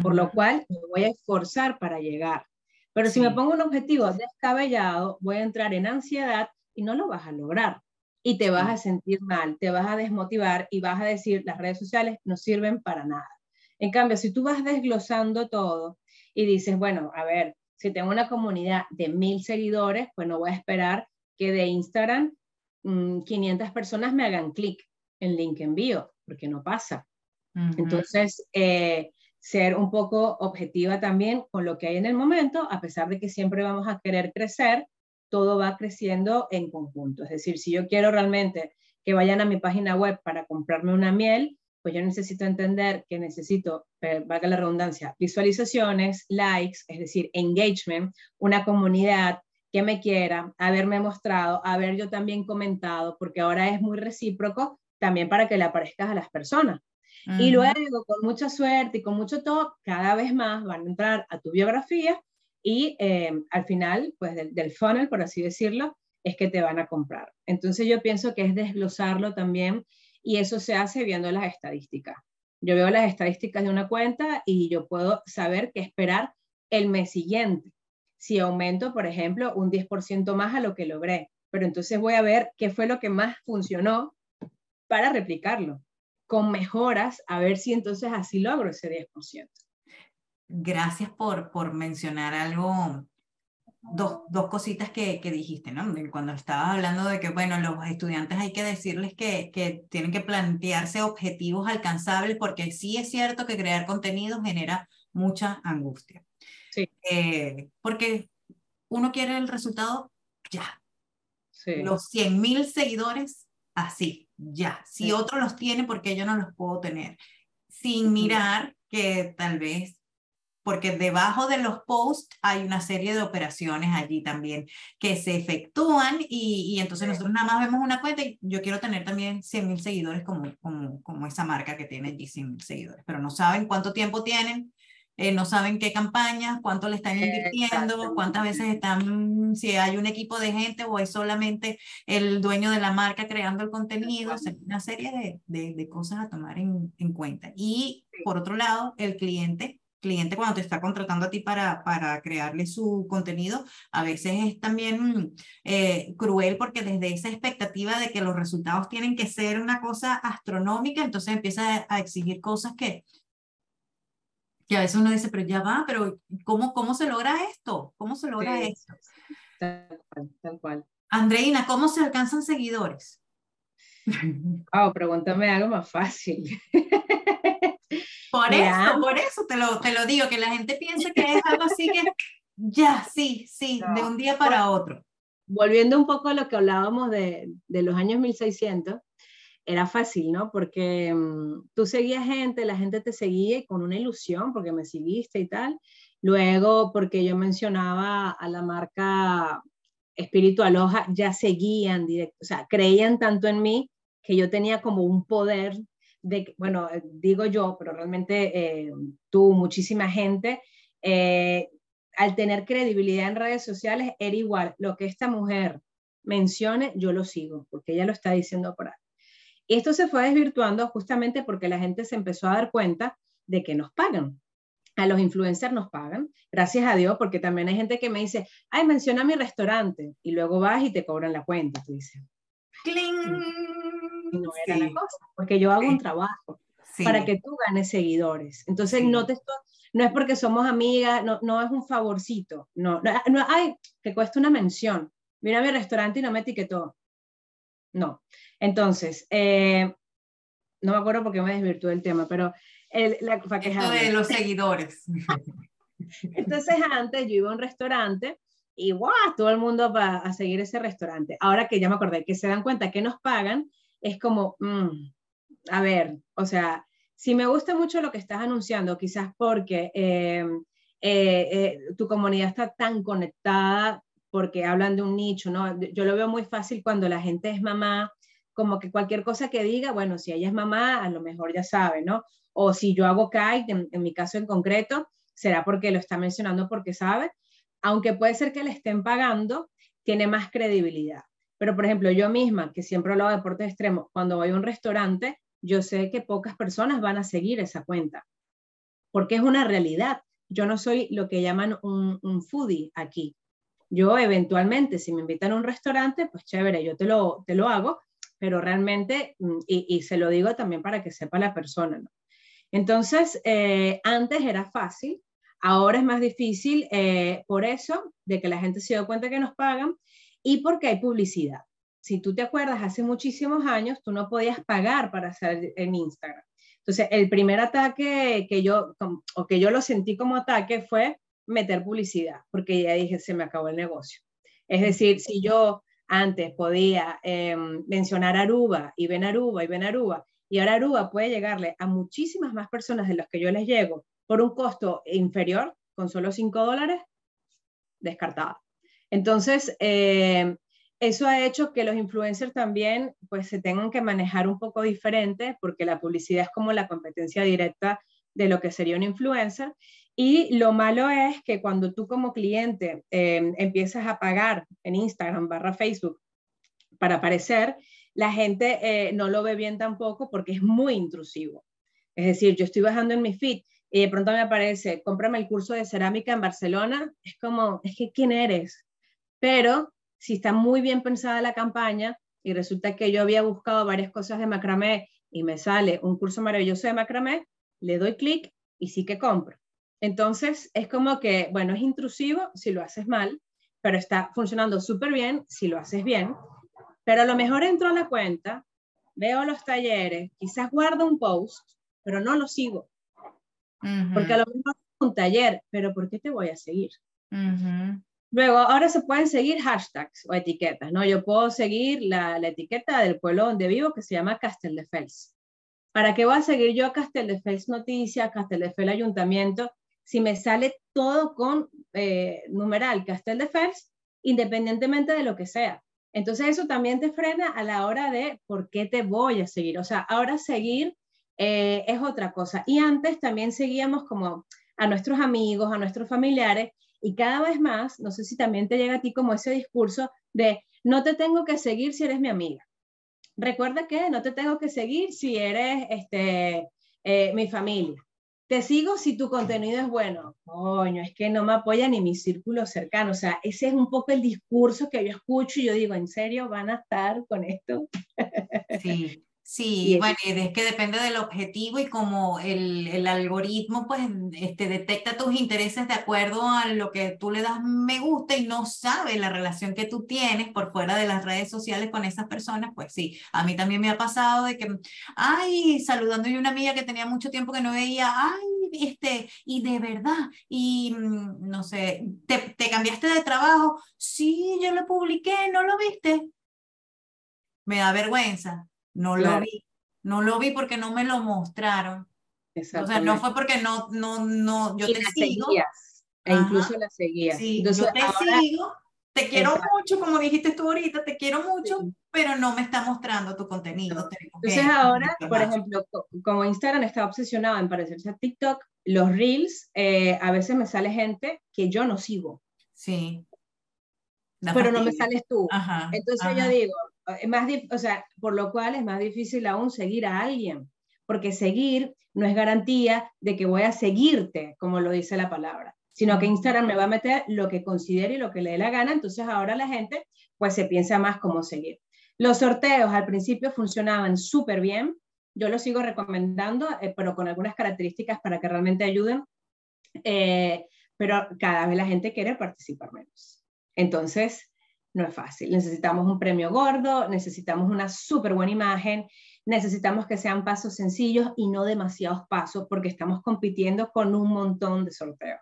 por lo cual me voy a esforzar para llegar. Pero si me pongo un objetivo descabellado, voy a entrar en ansiedad y no lo vas a lograr. Y te vas a sentir mal, te vas a desmotivar y vas a decir, las redes sociales no sirven para nada. En cambio, si tú vas desglosando todo y dices, bueno, a ver, si tengo una comunidad de mil seguidores, pues no voy a esperar que de Instagram 500 mm, personas me hagan clic en link envío, porque no pasa. Entonces, eh, ser un poco objetiva también con lo que hay en el momento, a pesar de que siempre vamos a querer crecer, todo va creciendo en conjunto. Es decir, si yo quiero realmente que vayan a mi página web para comprarme una miel, pues yo necesito entender que necesito, eh, valga la redundancia, visualizaciones, likes, es decir, engagement, una comunidad, que me quiera, haberme mostrado, haber yo también comentado, porque ahora es muy recíproco también para que le aparezcas a las personas. Y luego, con mucha suerte y con mucho todo, cada vez más van a entrar a tu biografía y eh, al final, pues del, del, funnel, por así decirlo, es que te van a comprar. Entonces yo pienso que es desglosarlo también y eso se hace viendo las estadísticas. Yo veo las estadísticas de una cuenta y yo puedo saber qué esperar el mes siguiente si aumento, por ejemplo, un 10% más a lo que logré. Pero entonces voy a ver qué fue lo que más funcionó para replicarlo, con mejoras, a ver si entonces así logro ese 10%. Gracias por, por mencionar algo, dos, dos cositas que, que, dijiste, ¿no? Cuando estabas hablando de que, bueno, los estudiantes hay que decirles que, que tienen que plantearse objetivos alcanzables, porque sí es cierto que crear contenido genera mucha angustia. Sí. Eh, porque uno quiere el resultado ya. Sí. Los 100 mil seguidores, así, ya. Si otro los tiene, porque yo no los puedo tener? Sin mirar que tal vez, porque debajo de los posts hay una serie de operaciones allí también que se efectúan y, y entonces nosotros nada más vemos una cuenta y yo quiero tener también 100 mil seguidores como, como, como esa marca que tiene allí 100 mil seguidores, pero no saben cuánto tiempo tienen, eh, no saben qué campañas, cuánto le están invirtiendo, cuántas veces están, si hay un equipo de gente o es solamente el dueño de la marca creando el contenido, o sea, una serie de, de, cosas a tomar en, en, cuenta. Y por otro lado, el cliente, cliente cuando te está contratando a ti para, para crearle su contenido, a veces es también eh, cruel porque desde esa expectativa de que los resultados tienen que ser una cosa astronómica, entonces empieza a exigir cosas que y a veces uno dice, pero ya va, pero ¿cómo, cómo se logra esto? ¿Cómo se logra esto? Tal cual, tal cual. Andreina, ¿cómo se alcanzan seguidores? Oh, pregúntame algo más fácil. Por eso, por eso te lo, te lo digo, que la gente piensa que es algo así que ya, sí, sí, de un día para otro. Volviendo un poco a lo que hablábamos de, de los años 1600, era fácil, ¿no? Porque mm, tú seguías gente, la gente te seguía con una ilusión porque me seguiste y tal. Luego, porque yo mencionaba a la marca Espíritu Aloha, ya seguían directo, o sea, creían tanto en mí que yo tenía como un poder de, bueno, eh, digo yo, pero realmente eh, tú, muchísima gente, eh, al tener credibilidad en redes sociales, era igual, lo que esta mujer mencione, yo lo sigo, porque ella lo está diciendo por ahí. Esto se fue desvirtuando justamente porque la gente se empezó a dar cuenta de que nos pagan. A los influencers nos pagan, gracias a Dios, porque también hay gente que me dice, ay, menciona mi restaurante, y luego vas y te cobran la cuenta, tú dices. No era la cosa, porque yo hago un trabajo para que tú ganes seguidores. Entonces, no te no es porque somos amigas, no, no es un favorcito, no, no, no, ay, que cuesta una mención. Mira mi restaurante y no me etiquetó. No. Entonces, eh, no me acuerdo por qué me desvirtuó el tema, pero el, la, Esto de los seguidores. Entonces antes yo iba a un restaurante y ¡guau! todo el mundo va a seguir ese restaurante. Ahora que ya me acordé que se dan cuenta que nos pagan, es como, mm, a ver, o sea, si me gusta mucho lo que estás anunciando, quizás porque eh, eh, tu comunidad está tan conectada, porque hablan de un nicho, ¿no? Yo lo veo muy fácil cuando la gente es mamá, como que cualquier cosa que diga, bueno, si ella es mamá, a lo mejor ya sabe, ¿no? O si yo hago kite, en, mi caso en concreto, será porque lo está mencionando porque sabe, aunque puede ser que le estén pagando, tiene más credibilidad. Pero, por ejemplo, yo misma, que siempre hablo de deportes extremos, cuando voy a un restaurante, yo sé que pocas personas van a seguir esa cuenta, porque es una realidad. Yo no soy lo que llaman un, foodie aquí. Yo eventualmente, si me invitan a un restaurante, pues chévere, yo te lo, te lo hago, pero realmente, mm, y, se lo digo también para que sepa la persona. Entonces, eh, antes era fácil, ahora es más difícil eh, por eso, de que la gente se dio cuenta que nos pagan y porque hay publicidad. Si tú te acuerdas, hace muchísimos años tú no podías pagar para hacer en Instagram. Entonces, el primer ataque que yo, o que yo lo sentí como ataque fue meter publicidad, porque ya dije, se me acabó el negocio. Es decir, si yo antes podía em, mencionar Aruba y ven Aruba y ven Aruba, y ahora Aruba puede llegarle a muchísimas más personas de las que yo les llego por un costo inferior, con solo 5 dólares, descartada. Entonces, em, eso ha hecho que los influencers también pues se tengan que manejar un poco diferente porque la publicidad es como la competencia directa de lo que sería un influencer y lo malo es que cuando tú como cliente em, empiezas a pagar en Instagram barra Facebook para aparecer, la gente eh, no lo ve bien tampoco porque es muy intrusivo. Es decir, yo estoy bajando en mi feed y de pronto me aparece, cómprame el curso de cerámica en Barcelona. Es como, es que ¿quién eres? Pero si está muy bien pensada la campaña y resulta que yo había buscado varias cosas de macramé y me sale un curso maravilloso de macramé, le doy clic y sí que compro. Entonces, es como que, bueno, es intrusivo si lo haces mal, pero está funcionando súper bien si lo haces bien. Pero a lo mejor entro a la cuenta, veo los talleres, quizás guardo un post, pero no lo sigo. Porque a lo mejor es un taller, pero ¿por qué te voy a seguir? Luego, ahora se pueden seguir hashtags o etiquetas, ¿no? Yo puedo seguir la, la etiqueta del pueblo donde vivo que se llama Castelldefels. ¿Para qué voy a seguir yo a Castelldefels Noticias, Castelldefels Ayuntamiento, si me sale todo con eh, numeral Castel de Fers, independientemente de lo que sea. Entonces eso también te frena a la hora de por qué te voy a seguir. O sea, ahora seguir eh, es otra cosa. Y antes también seguíamos como a nuestros amigos, a nuestros familiares, y cada vez más, no sé si también te llega a ti como ese discurso de no te tengo que seguir si eres mi amiga. Recuerda que no te tengo que seguir si eres este, eh, mi familia. Te sigo si tu contenido es bueno. Coño, es que no me apoya ni mi círculo cercano. O sea, ese es un poco el discurso que yo escucho y yo digo, ¿en serio van a estar con esto? Sí. Sí, bueno, es que depende del objetivo y como el, el, algoritmo pues este, detecta tus intereses de acuerdo a lo que tú le das me gusta y no sabe la relación que tú tienes por fuera de las redes sociales con esas personas, pues sí, a mí también me ha pasado de que, ay, saludando a una amiga que tenía mucho tiempo que no veía, ay, este, y de verdad, y mm, no sé, ¿te, te cambiaste de trabajo? Sí, yo lo publiqué, ¿no lo viste? Me da vergüenza no lo vi. No lo vi porque no me lo mostraron. O sea, no fue porque no, no, no, yo te sigo. Seguías, e incluso la seguías. Sí, yo te sigo, te quiero mucho, como dijiste tú ahorita, te quiero mucho, pero no me está mostrando tu contenido. Entonces ahora, por ejemplo, como Instagram está obsesionado en parecerse a TikTok, los Reels, eh, a veces me sale gente que yo no sigo. Sí. pero no me sales tú. Entonces yo digo, más, o sea, por lo cual es más difícil aún seguir a alguien, porque seguir no es garantía de que voy a seguirte, como lo dice la palabra, sino que Instagram me va a meter lo que considere y lo que le dé la gana, entonces ahora la gente pues se piensa más cómo seguir. Los sorteos al principio funcionaban súper bien, yo los sigo recomendando, eh, pero con algunas características para que realmente ayuden, eh, pero cada vez la gente quiere participar menos. Entonces, no es fácil. Necesitamos un premio gordo, necesitamos una súper buena imagen, necesitamos que sean pasos sencillos y no demasiados pasos porque estamos compitiendo con un montón de sorteos.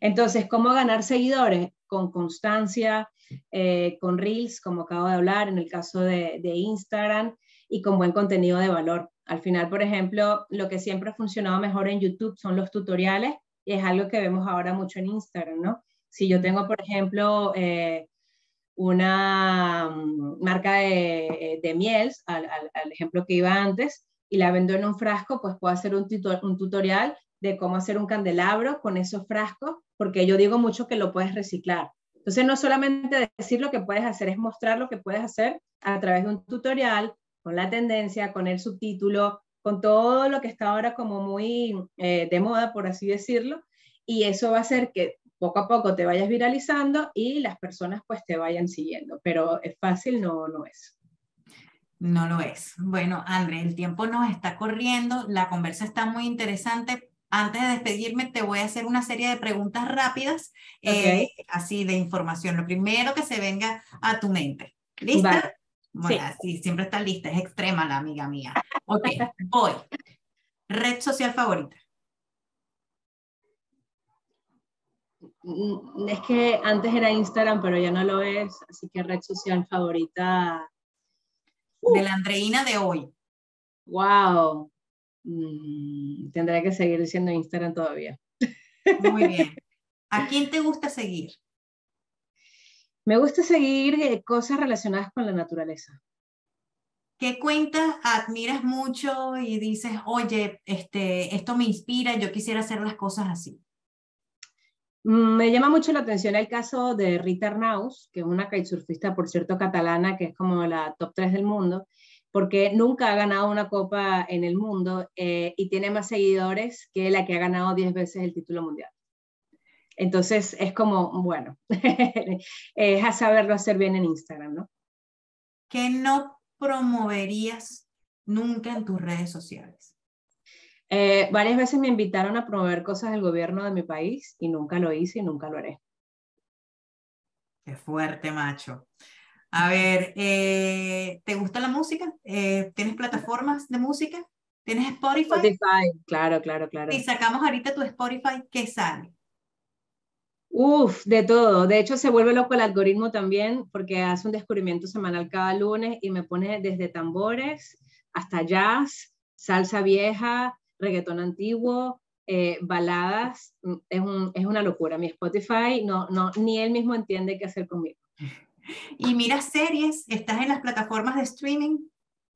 Entonces, ¿cómo ganar seguidores? Con constancia, eh, con reels, como acabo de hablar, en el caso de, de Instagram, y con buen contenido de valor. Al final, por ejemplo, lo que siempre ha funcionado mejor en YouTube son los tutoriales y es algo que vemos ahora mucho en Instagram, ¿no? Si yo tengo, por ejemplo, eh, una mm, marca de, de miel, al, ejemplo que iba antes, y la vendo en un frasco, pues puedo hacer un, un tutorial de cómo hacer un candelabro con esos frascos, porque yo digo mucho que lo puedes reciclar. Entonces, no solamente decir lo que puedes hacer, es mostrar lo que puedes hacer a través de un tutorial, con la tendencia, con el subtítulo, con todo lo que está ahora como muy eh, de moda, por así decirlo, y eso va a hacer que poco a poco te vayas viralizando y las personas pues te vayan siguiendo, pero es fácil, no, no es. No lo es. Bueno, André, el tiempo nos está corriendo, la conversa está muy interesante. Antes de despedirme, te voy a hacer una serie de preguntas rápidas, eh, así de información. Lo primero que se venga a tu mente. ¿Lista? Bueno, sí. siempre está lista, es extrema la amiga mía. Ok, voy. Red social favorita. Mm, es que antes era Instagram, pero ya no lo es, así que red social favorita. De la Andreina de hoy. Wow. Mm, tendré que seguir diciendo Instagram todavía. Muy bien. ¿A quién te gusta seguir? Me gusta seguir eh, cosas relacionadas con la naturaleza. ¿Qué cuentas admiras mucho y dices, oye, este, esto me inspira, yo quisiera hacer las cosas así? Me llama mucho la atención el caso de Rita Arnaus, que es una kitesurfista, por cierto, catalana, que es como la top 3 del mundo, porque nunca ha ganado una copa en el mundo eh, y tiene más seguidores que la que ha ganado 10 veces el título mundial. Entonces es como, bueno, es a saberlo hacer bien en Instagram, ¿no? ¿Qué no promoverías nunca en tus redes sociales? Eh, varias veces me invitaron a promover cosas del gobierno de mi país y nunca lo hice y nunca lo haré. Qué fuerte, macho. A ver, eh, ¿te gusta la música? Eh, ¿Tienes plataformas de música? ¿Tienes Spotify? Spotify, claro, claro, claro. Si sacamos ahorita tu Spotify, ¿qué sale? Uf, de todo. De hecho, se vuelve loco el algoritmo también porque hace un descubrimiento semanal cada lunes y me pone desde tambores hasta jazz, salsa vieja, reggaetón antiguo, eh, baladas, mm, es, un, es, una locura. Mi Spotify, no, no, ni él mismo entiende qué hacer conmigo. ¿Y miras series? ¿Estás en las plataformas de streaming?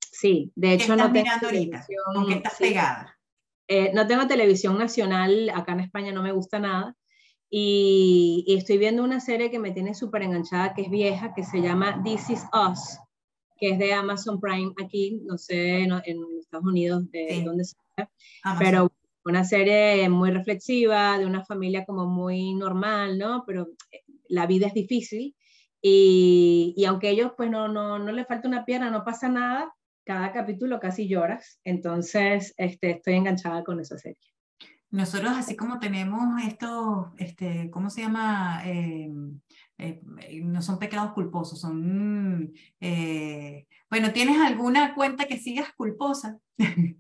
Sí, de hecho no tengo qué pegada? Eh, no tengo televisión nacional, acá en España no me gusta nada. Y, y estoy viendo una serie que me tiene súper enganchada, que es vieja, que se llama This Is Us, que es de Amazon Prime aquí, no sé, en, Estados Unidos de dónde sea, pero una serie muy reflexiva, de una familia como muy normal, ¿no? Pero eh, la vida es difícil y, y aunque ellos pues no, no, no le falta una pierna, no pasa nada, cada capítulo casi lloras, entonces este, estoy enganchada con esa serie. Nosotros, así como tenemos esto, este, ¿cómo se llama? Eh, eh, no son pecados culposos, son... Eh, bueno, ¿tienes alguna cuenta que sigas culposa?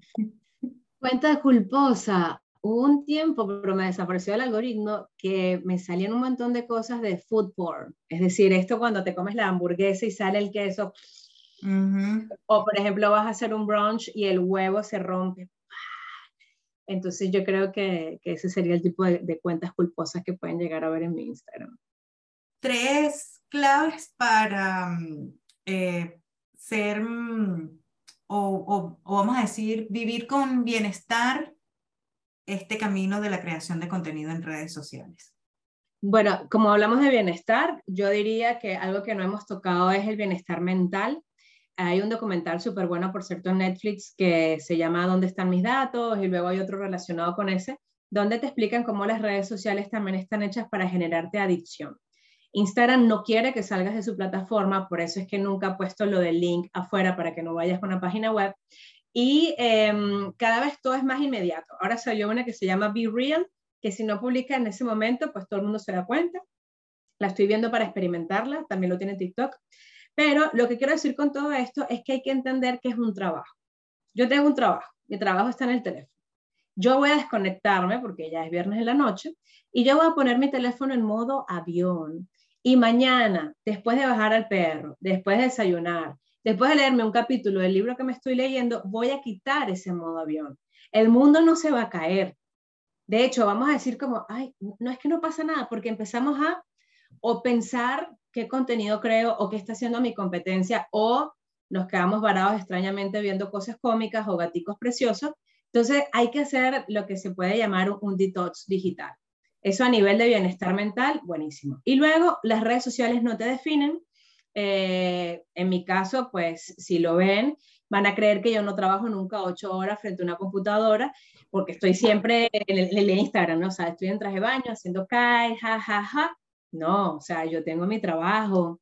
Cuenta culposa. Hubo un tiempo, pero me desapareció el algoritmo, que me salían un montón de cosas de food porn. Es decir, esto cuando te comes la hamburguesa y sale el queso. O, por ejemplo, vas a hacer un brunch y el huevo se rompe. Entonces, yo creo que, ese sería el tipo de, cuentas culposas que pueden llegar a ver en mi Instagram. Tres claves para mm, eh, ser, mm, o, o vamos a decir, vivir con bienestar este camino de la creación de contenido en redes sociales. Bueno, como hablamos de bienestar, yo diría que algo que no hemos tocado es el bienestar mental. Hay un documental súper bueno, por cierto, en Netflix que se llama ¿Dónde están mis datos? Y luego hay otro relacionado con ese, donde te explican cómo las redes sociales también están hechas para generarte adicción. Instagram no quiere que salgas de su plataforma, por eso es que nunca ha puesto lo del link afuera para que no vayas con una página web. Y em, cada vez todo es más inmediato. Ahora salió una que se llama Be Real, que si no publica en ese momento, pues todo el mundo se da cuenta. La estoy viendo para experimentarla, también lo tiene TikTok. Pero lo que quiero decir con todo esto es que hay que entender que es un trabajo. Yo tengo un trabajo, mi trabajo está en el teléfono. Yo voy a desconectarme porque ya es viernes en la noche y yo voy a poner mi teléfono en modo avión. Y mañana, después de bajar al perro, después de desayunar, después de leerme un capítulo del libro que me estoy leyendo, voy a quitar ese modo avión. El mundo no se va a caer, de hecho, vamos a decir como, ay, no es que no pasa nada, porque empezamos a o pensar qué contenido creo o qué está haciendo mi competencia o nos quedamos varados extrañamente viendo cosas cómicas o gaticos preciosos. Entonces hay que hacer lo que se puede llamar un, detox digital. Eso a nivel de bienestar mental, buenísimo. Y luego las redes sociales no te definen. Eh, en mi caso, pues si lo ven, van a creer que yo no trabajo nunca ocho horas frente a una computadora porque estoy siempre en el, Instagram, ¿no? O sea, estoy en traje de baño haciendo kai, ja, ja, ja. No, o sea, yo tengo mi trabajo,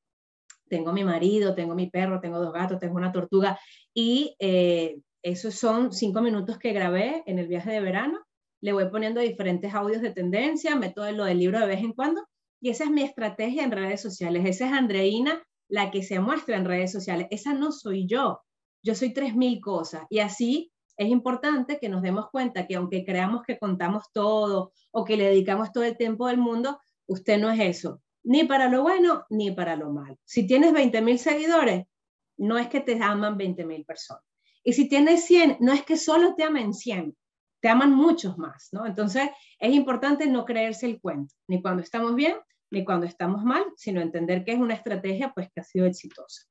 tengo mi marido, tengo mi perro, tengo dos gatos, tengo una tortuga y eh, esos son cinco minutos que grabé en el viaje de verano. Le voy poniendo diferentes audios de tendencia, meto lo del libro de vez en cuando y esa es mi estrategia en redes sociales. Esa es Andreina, la que se muestra en redes sociales. Esa no soy yo. Yo soy tres mil cosas y así es importante que nos demos cuenta que aunque creamos que contamos todo o que le dedicamos todo el tiempo del mundo, usted no es eso, ni para lo bueno ni para lo malo. Si tienes 20 mil seguidores, no es que te aman 20 mil personas. Y si tienes 100, no es que solo te amen 100, te aman muchos más, ¿no? Entonces, es importante no creerse el cuento, ni cuando estamos bien, ni cuando estamos mal, sino entender que es una estrategia pues que ha sido exitosa.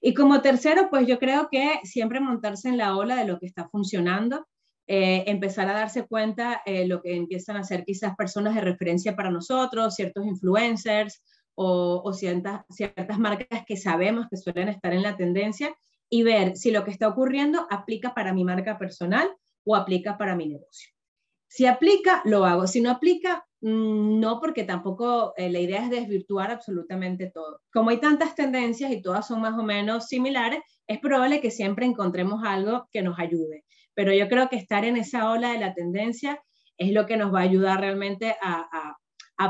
Y como tercero, pues yo creo que siempre montarse en la ola de lo que está funcionando, eh, empezar a darse cuenta eh, lo que empiezan a hacer quizás personas de referencia para nosotros, ciertos influencers o, o ciertas, ciertas marcas que sabemos que suelen estar en la tendencia y ver si lo que está ocurriendo aplica para mi marca personal o aplica para mi negocio. Si aplica, lo hago. Si no aplica, Mm, no, porque tampoco eh, la idea es desvirtuar absolutamente todo. Como hay tantas tendencias y todas son más o menos similares, es probable que siempre encontremos algo que nos ayude. Pero yo creo que estar en esa ola de la tendencia es lo que nos va a ayudar realmente a,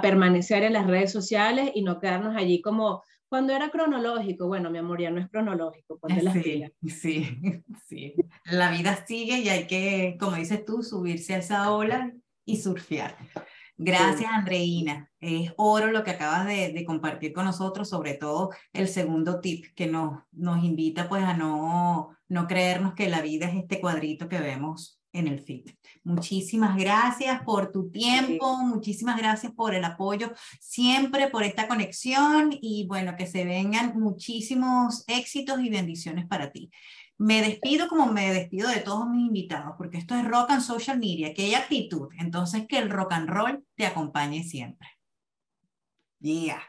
permanecer en las redes sociales y no quedarnos allí como cuando era cronológico. Bueno, mi amor, ya no es cronológico. sí, sí, sí. La vida sigue y hay que, como dices tú, subirse a esa ola y surfear. Gracias, Andreina. Es oro lo que acabas de, compartir con nosotros, sobre todo el segundo tip que nos, nos invita pues a no, no creernos que la vida es este cuadrito que vemos en el feed. Muchísimas gracias por tu tiempo, muchísimas gracias por el apoyo, siempre por esta conexión y bueno, que se vengan muchísimos éxitos y bendiciones para ti. Me despido como me despido de todos mis invitados, porque esto es rock and social media, que hay actitud. Entonces, que el rock and roll te acompañe siempre. Yeah.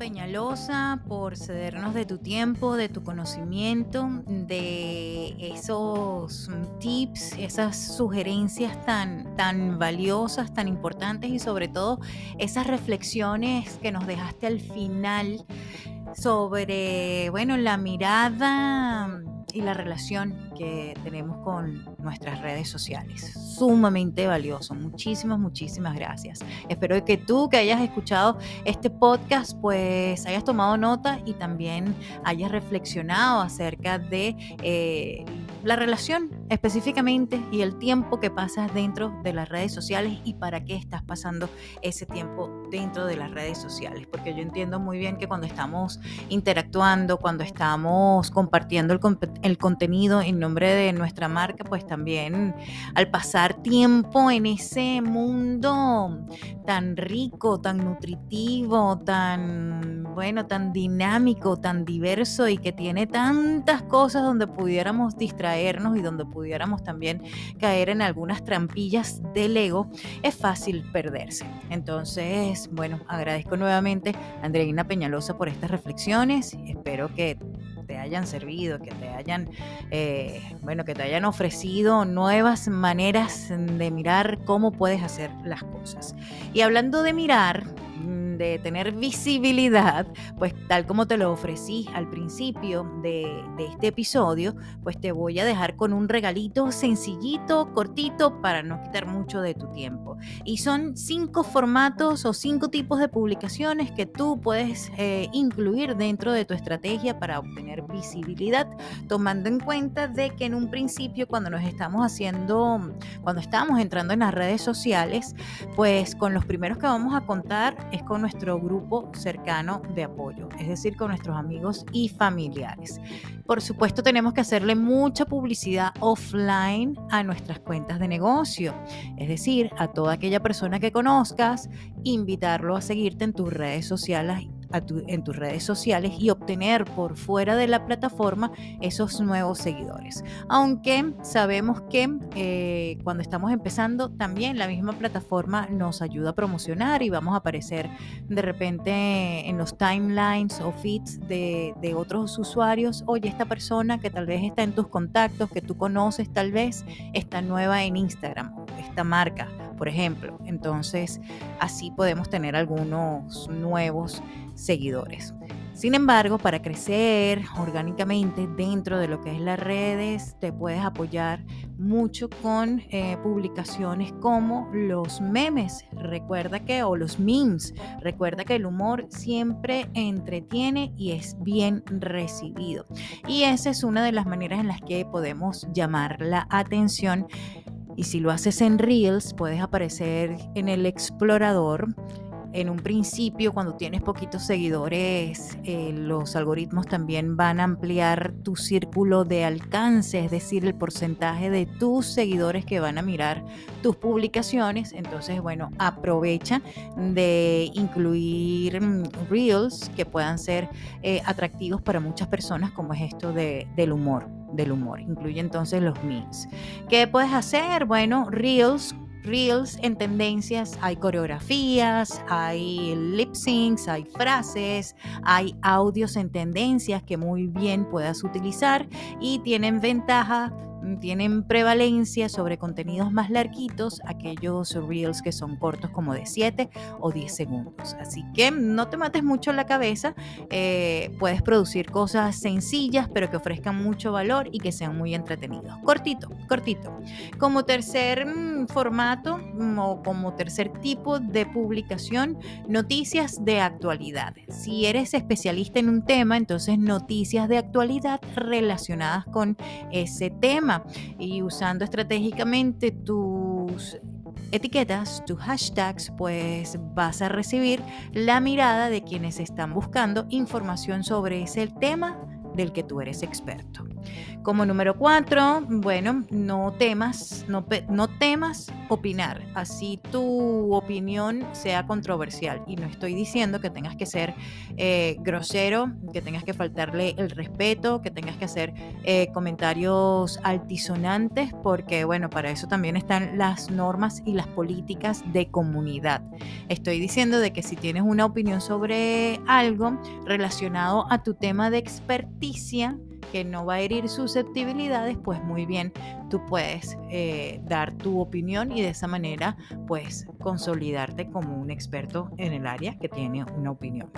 Peñalosa, por cedernos de tu tiempo, de tu conocimiento, de esos tips, esas sugerencias tan, tan valiosas, tan importantes y sobre todo esas reflexiones que nos dejaste al final sobre, bueno, la mirada y la relación que tenemos con nuestras redes sociales. Sumamente valioso. Muchísimas, muchísimas gracias. Espero que tú que hayas escuchado este podcast, pues hayas tomado nota y también hayas reflexionado acerca de... Eh, la relación específicamente y el tiempo que pasas dentro de las redes sociales y para qué estás pasando ese tiempo dentro de las redes sociales. Porque yo entiendo muy bien que cuando estamos interactuando, cuando estamos compartiendo el, el contenido en nombre de nuestra marca, pues también al pasar tiempo en ese mundo tan rico, tan nutritivo, tan bueno, tan dinámico, tan diverso y que tiene tantas cosas donde pudiéramos y donde pudiéramos también caer en algunas trampillas del ego, es fácil perderse. Entonces, bueno, agradezco nuevamente a Andreina Peñalosa por estas reflexiones. Espero que te hayan servido, que te hayan, eh, bueno, que te hayan ofrecido nuevas maneras de mirar cómo puedes hacer las cosas. Y hablando de mirar, de tener visibilidad, pues tal como te lo ofrecí al principio de, este episodio, pues te voy a dejar con un regalito sencillito, cortito, para no quitar mucho de tu tiempo. Y son cinco formatos o cinco tipos de publicaciones que tú puedes eh, incluir dentro de tu estrategia para obtener visibilidad, tomando en cuenta de que en un principio cuando nos estamos haciendo, cuando estamos entrando en las redes sociales, pues con los primeros que vamos a contar es con nuestro grupo cercano de apoyo, es decir, con nuestros amigos y familiares. Por supuesto, tenemos que hacerle mucha publicidad offline a nuestras cuentas de negocio, es decir, a toda aquella persona que conozcas, invitarlo a seguirte en tus redes sociales en tus redes sociales y obtener por fuera de la plataforma esos nuevos seguidores. Aunque sabemos que eh, cuando estamos empezando también la misma plataforma nos ayuda a promocionar y vamos a aparecer de repente en los timelines o feeds de, de otros usuarios. Oye, esta persona que tal vez está en tus contactos, que tú conoces tal vez, está nueva en Instagram, esta marca por ejemplo. Entonces, así podemos tener algunos nuevos seguidores. Sin embargo, para crecer orgánicamente dentro de lo que es las redes, te puedes apoyar mucho con eh, publicaciones como los memes. Recuerda que, o los memes, recuerda que el humor siempre entretiene y es bien recibido. Y esa es una de las maneras en las que podemos llamar la atención y si lo haces en Reels, puedes aparecer en el explorador en un principio, cuando tienes poquitos seguidores, eh, los algoritmos también van a ampliar tu círculo de alcance, es decir, el porcentaje de tus seguidores que van a mirar tus publicaciones. Entonces, bueno, aprovecha de incluir mm, reels que puedan ser eh, atractivos para muchas personas, como es esto de, del humor, del humor. Incluye entonces los memes. ¿Qué puedes hacer? Bueno, reels reels en tendencias, hay coreografías, hay lip syncs, hay frases, hay audios en tendencias que muy bien puedas utilizar y tienen ventaja tienen prevalencia sobre contenidos más larguitos, aquellos reels que son cortos como de 7 o 10 segundos. Así que no te mates mucho la cabeza, eh, puedes producir cosas sencillas pero que ofrezcan mucho valor y que sean muy entretenidos. Cortito, cortito. Como tercer mm, formato mm, o como tercer tipo de publicación, noticias de actualidad. Si eres especialista en un tema, entonces noticias de actualidad relacionadas con ese tema y usando estratégicamente tus etiquetas, tus hashtags, pues vas a recibir la mirada de quienes están buscando información sobre ese tema del que tú eres experto. Como número cuatro, bueno, no temas, no, no temas opinar, así tu opinión sea controversial. Y no estoy diciendo que tengas que ser eh, grosero, que tengas que faltarle el respeto, que tengas que hacer eh, comentarios altisonantes, porque bueno, para eso también están las normas y las políticas de comunidad. Estoy diciendo de que si tienes una opinión sobre algo relacionado a tu tema de experticia, que no va a herir susceptibilidades, pues muy bien, tú puedes eh, dar tu opinión y de esa manera pues consolidarte como un experto en el área que tiene una opinión.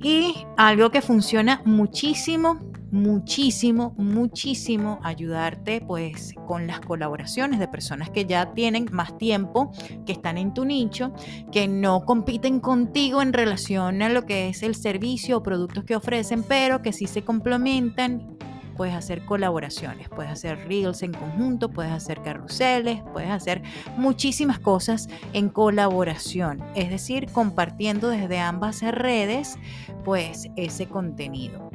Y algo que funciona muchísimo, muchísimo, muchísimo, ayudarte pues con las colaboraciones de personas que ya tienen más tiempo, que están en tu nicho, que no compiten contigo en relación a lo que es el servicio o productos que ofrecen, pero que sí se complementan puedes hacer colaboraciones, puedes hacer reels en conjunto, puedes hacer carruseles, puedes hacer muchísimas cosas en colaboración, es decir, compartiendo desde ambas redes pues ese contenido.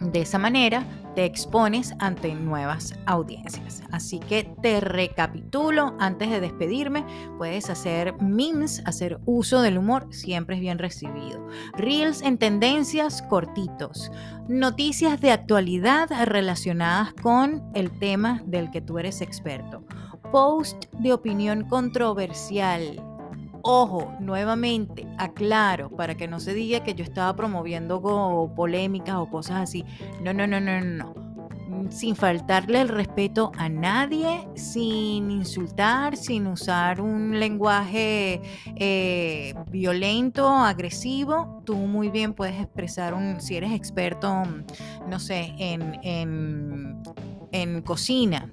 De esa manera te expones ante nuevas audiencias. Así que te recapitulo antes de despedirme. Puedes hacer memes, hacer uso del humor, siempre es bien recibido. Reels en tendencias cortitos. Noticias de actualidad relacionadas con el tema del que tú eres experto. Post de opinión controversial Ojo, nuevamente, aclaro, para que no se diga que yo estaba promoviendo polémicas o cosas así. No, no, no, no, no. Mm, sin faltarle el respeto a nadie, sin insultar, sin usar un lenguaje eh, violento, agresivo, tú muy bien puedes expresar un, si eres experto, no sé, en, en, en cocina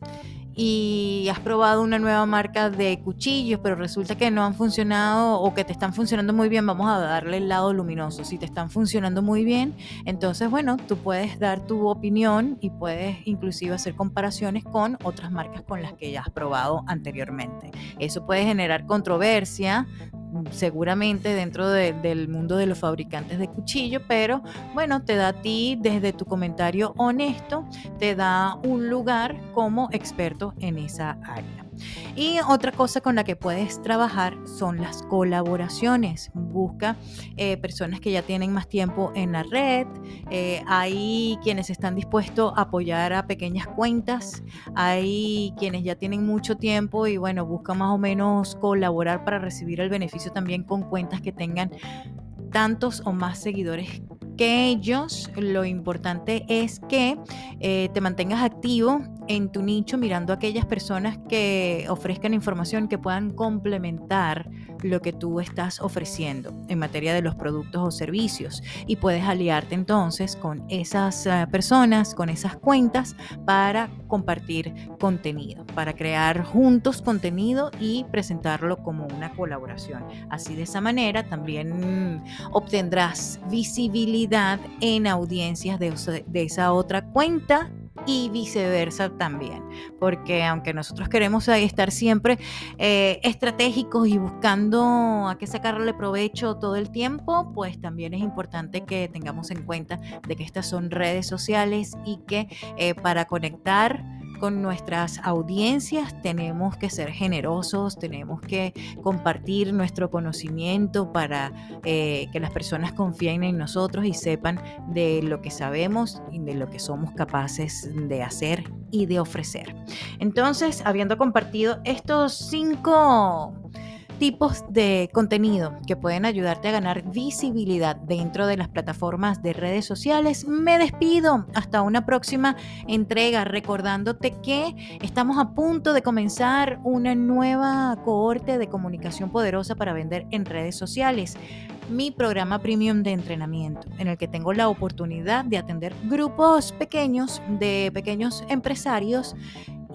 y has probado una nueva marca de cuchillos, pero resulta que no han funcionado o que te están funcionando muy bien, vamos a darle el lado luminoso. Si te están funcionando muy bien, entonces, bueno, tú puedes dar tu opinión y puedes inclusive hacer comparaciones con otras marcas con las que ya has probado anteriormente. Eso puede generar controversia, seguramente dentro del mundo de los fabricantes de cuchillo, pero bueno, te da a ti desde tu comentario honesto, te da un lugar como experto en esa área. Y otra cosa con la que puedes trabajar son las colaboraciones. Busca eh, personas que ya tienen más tiempo en la red. Eh, hay quienes están dispuestos a apoyar a pequeñas cuentas. Hay quienes ya tienen mucho tiempo y bueno, busca más o menos colaborar para recibir el beneficio también con cuentas que tengan tantos o más seguidores que ellos. Lo importante es que eh, te mantengas activo en tu nicho mirando a aquellas personas que ofrezcan información que puedan complementar lo que tú estás ofreciendo en materia de los productos o servicios y puedes aliarte entonces con esas eh, personas, con esas cuentas para compartir contenido, para crear juntos contenido y presentarlo como una colaboración. Así de esa manera también obtendrás visibilidad en audiencias de, de esa otra cuenta y viceversa también, porque aunque nosotros queremos estar siempre eh, estratégicos y buscando a qué sacarle provecho todo el tiempo, pues también es importante que tengamos en cuenta de que estas son redes sociales y que eh, para conectar con nuestras audiencias tenemos que ser generosos, tenemos que compartir nuestro conocimiento para eh, que las personas confíen en nosotros y sepan de lo que sabemos y de lo que somos capaces de hacer y de ofrecer. Entonces, habiendo compartido estos cinco tipos de contenido que pueden ayudarte a ganar visibilidad dentro de las plataformas de redes sociales. Me despido. Hasta una próxima entrega. Recordándote que estamos a punto de comenzar una nueva cohorte de comunicación poderosa para vender en redes sociales. Mi programa premium de entrenamiento, en el que tengo la oportunidad de atender grupos pequeños de pequeños empresarios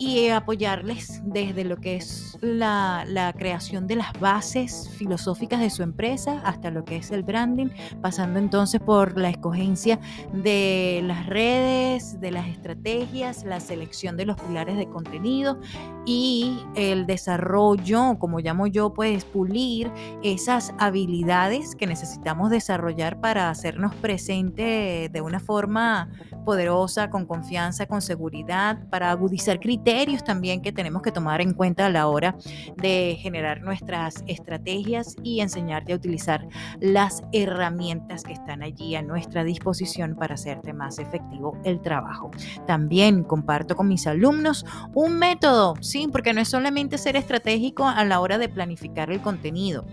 y apoyarles desde lo que es la, creación de las bases filosóficas de su empresa hasta lo que es el branding, pasando entonces por la escogencia de las redes, de las estrategias, la selección de los pilares de contenido y el desarrollo, como llamo yo, pues pulir esas habilidades que necesitamos desarrollar para hacernos presente de una forma poderosa, con confianza, con seguridad, para agudizar criterios también que tenemos que tomar en cuenta a la hora de generar nuestras estrategias y enseñarte a utilizar las herramientas que están allí a nuestra disposición para hacerte más efectivo el trabajo. También comparto con mis alumnos un método, sí, porque no es solamente ser estratégico a la hora de planificar el contenido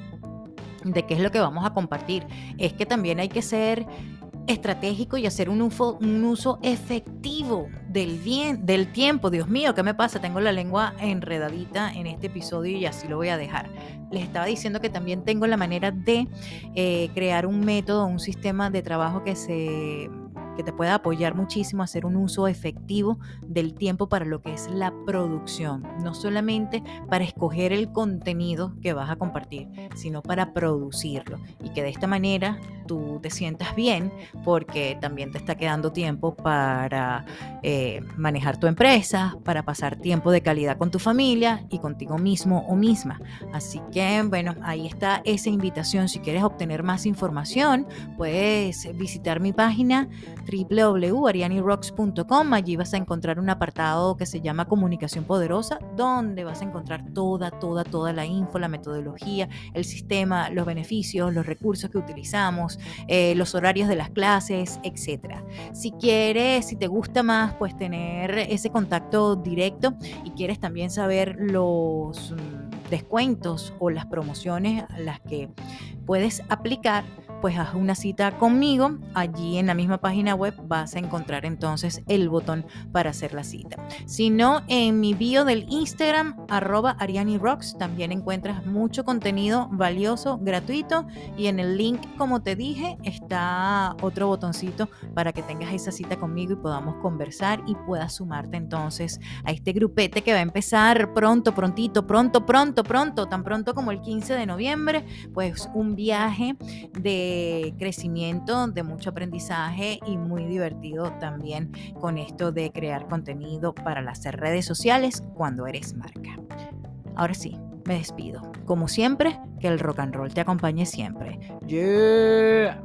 de qué es lo que vamos a compartir. Es que también hay que ser estratégico y hacer un uso, efectivo del bien, del tiempo. Dios mío, ¿qué me pasa? Tengo la lengua enredadita en este episodio y así lo voy a dejar. Les estaba diciendo que también tengo la manera de eh, crear un método, un sistema de trabajo que se que te pueda apoyar muchísimo a hacer un uso efectivo del tiempo para lo que es la producción, no solamente para escoger el contenido que vas a compartir, sino para producirlo y que de esta manera tú te sientas bien porque también te está quedando tiempo para eh, manejar tu empresa, para pasar tiempo de calidad con tu familia y contigo mismo o misma. Así que bueno, ahí está esa invitación. Si quieres obtener más información, puedes visitar mi página www.arianirocks.com. Allí vas a encontrar un apartado que se llama Comunicación Poderosa, donde vas a encontrar toda, toda, toda la info, la metodología, el sistema, los beneficios, los recursos que utilizamos, eh, los horarios de las clases, etc. Si quieres, si te gusta más, pues tener ese contacto directo y quieres también saber los mm, descuentos o las promociones a las que puedes aplicar, pues haz una cita conmigo. Allí en la misma página web vas a encontrar entonces el botón para hacer la cita. Si no, en mi bio del Instagram, arroba Ariani Rocks, también encuentras mucho contenido valioso, gratuito. Y en el link, como te dije, está otro botoncito para que tengas esa cita conmigo y podamos conversar y puedas sumarte entonces a este grupete que va a empezar pronto, prontito, pronto, pronto, pronto, tan pronto como el 15 de noviembre, pues un viaje de crecimiento, de mucho aprendizaje y muy divertido también con esto de crear contenido para las redes sociales cuando eres marca. Ahora sí, me despido. Como siempre, que el rock and roll te acompañe siempre. Yeah.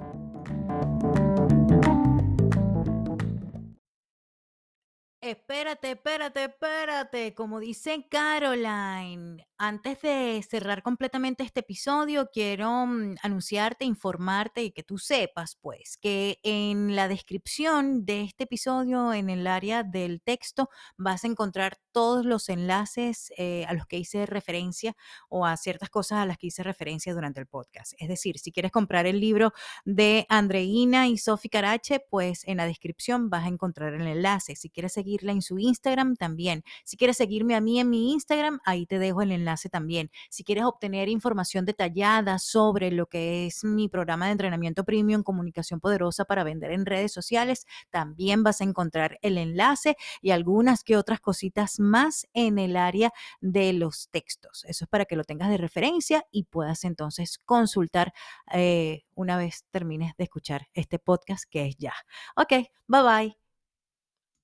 Espérate, espérate, espérate. Como dice Caroline, antes de cerrar completamente este episodio, quiero mm, anunciarte, informarte y que tú sepas, pues, que en la descripción de este episodio, en el área del texto, vas a encontrar todos los enlaces eh, a los que hice referencia o a ciertas cosas a las que hice referencia durante el podcast. Es decir, si quieres comprar el libro de Andreina y Sofi Carache, pues en la descripción vas a encontrar el enlace. Si quieres seguirla en su Instagram, también. Si quieres seguirme a mí en mi Instagram, ahí te dejo el enlace también. Si quieres obtener información detallada sobre lo que es mi programa de entrenamiento premium Comunicación Poderosa para vender en redes sociales, también vas a encontrar el enlace y algunas que otras cositas más en el área de los textos. Eso es para que lo tengas de referencia y puedas entonces consultar eh, una vez termines de escuchar este podcast que es ya. Ok, bye bye.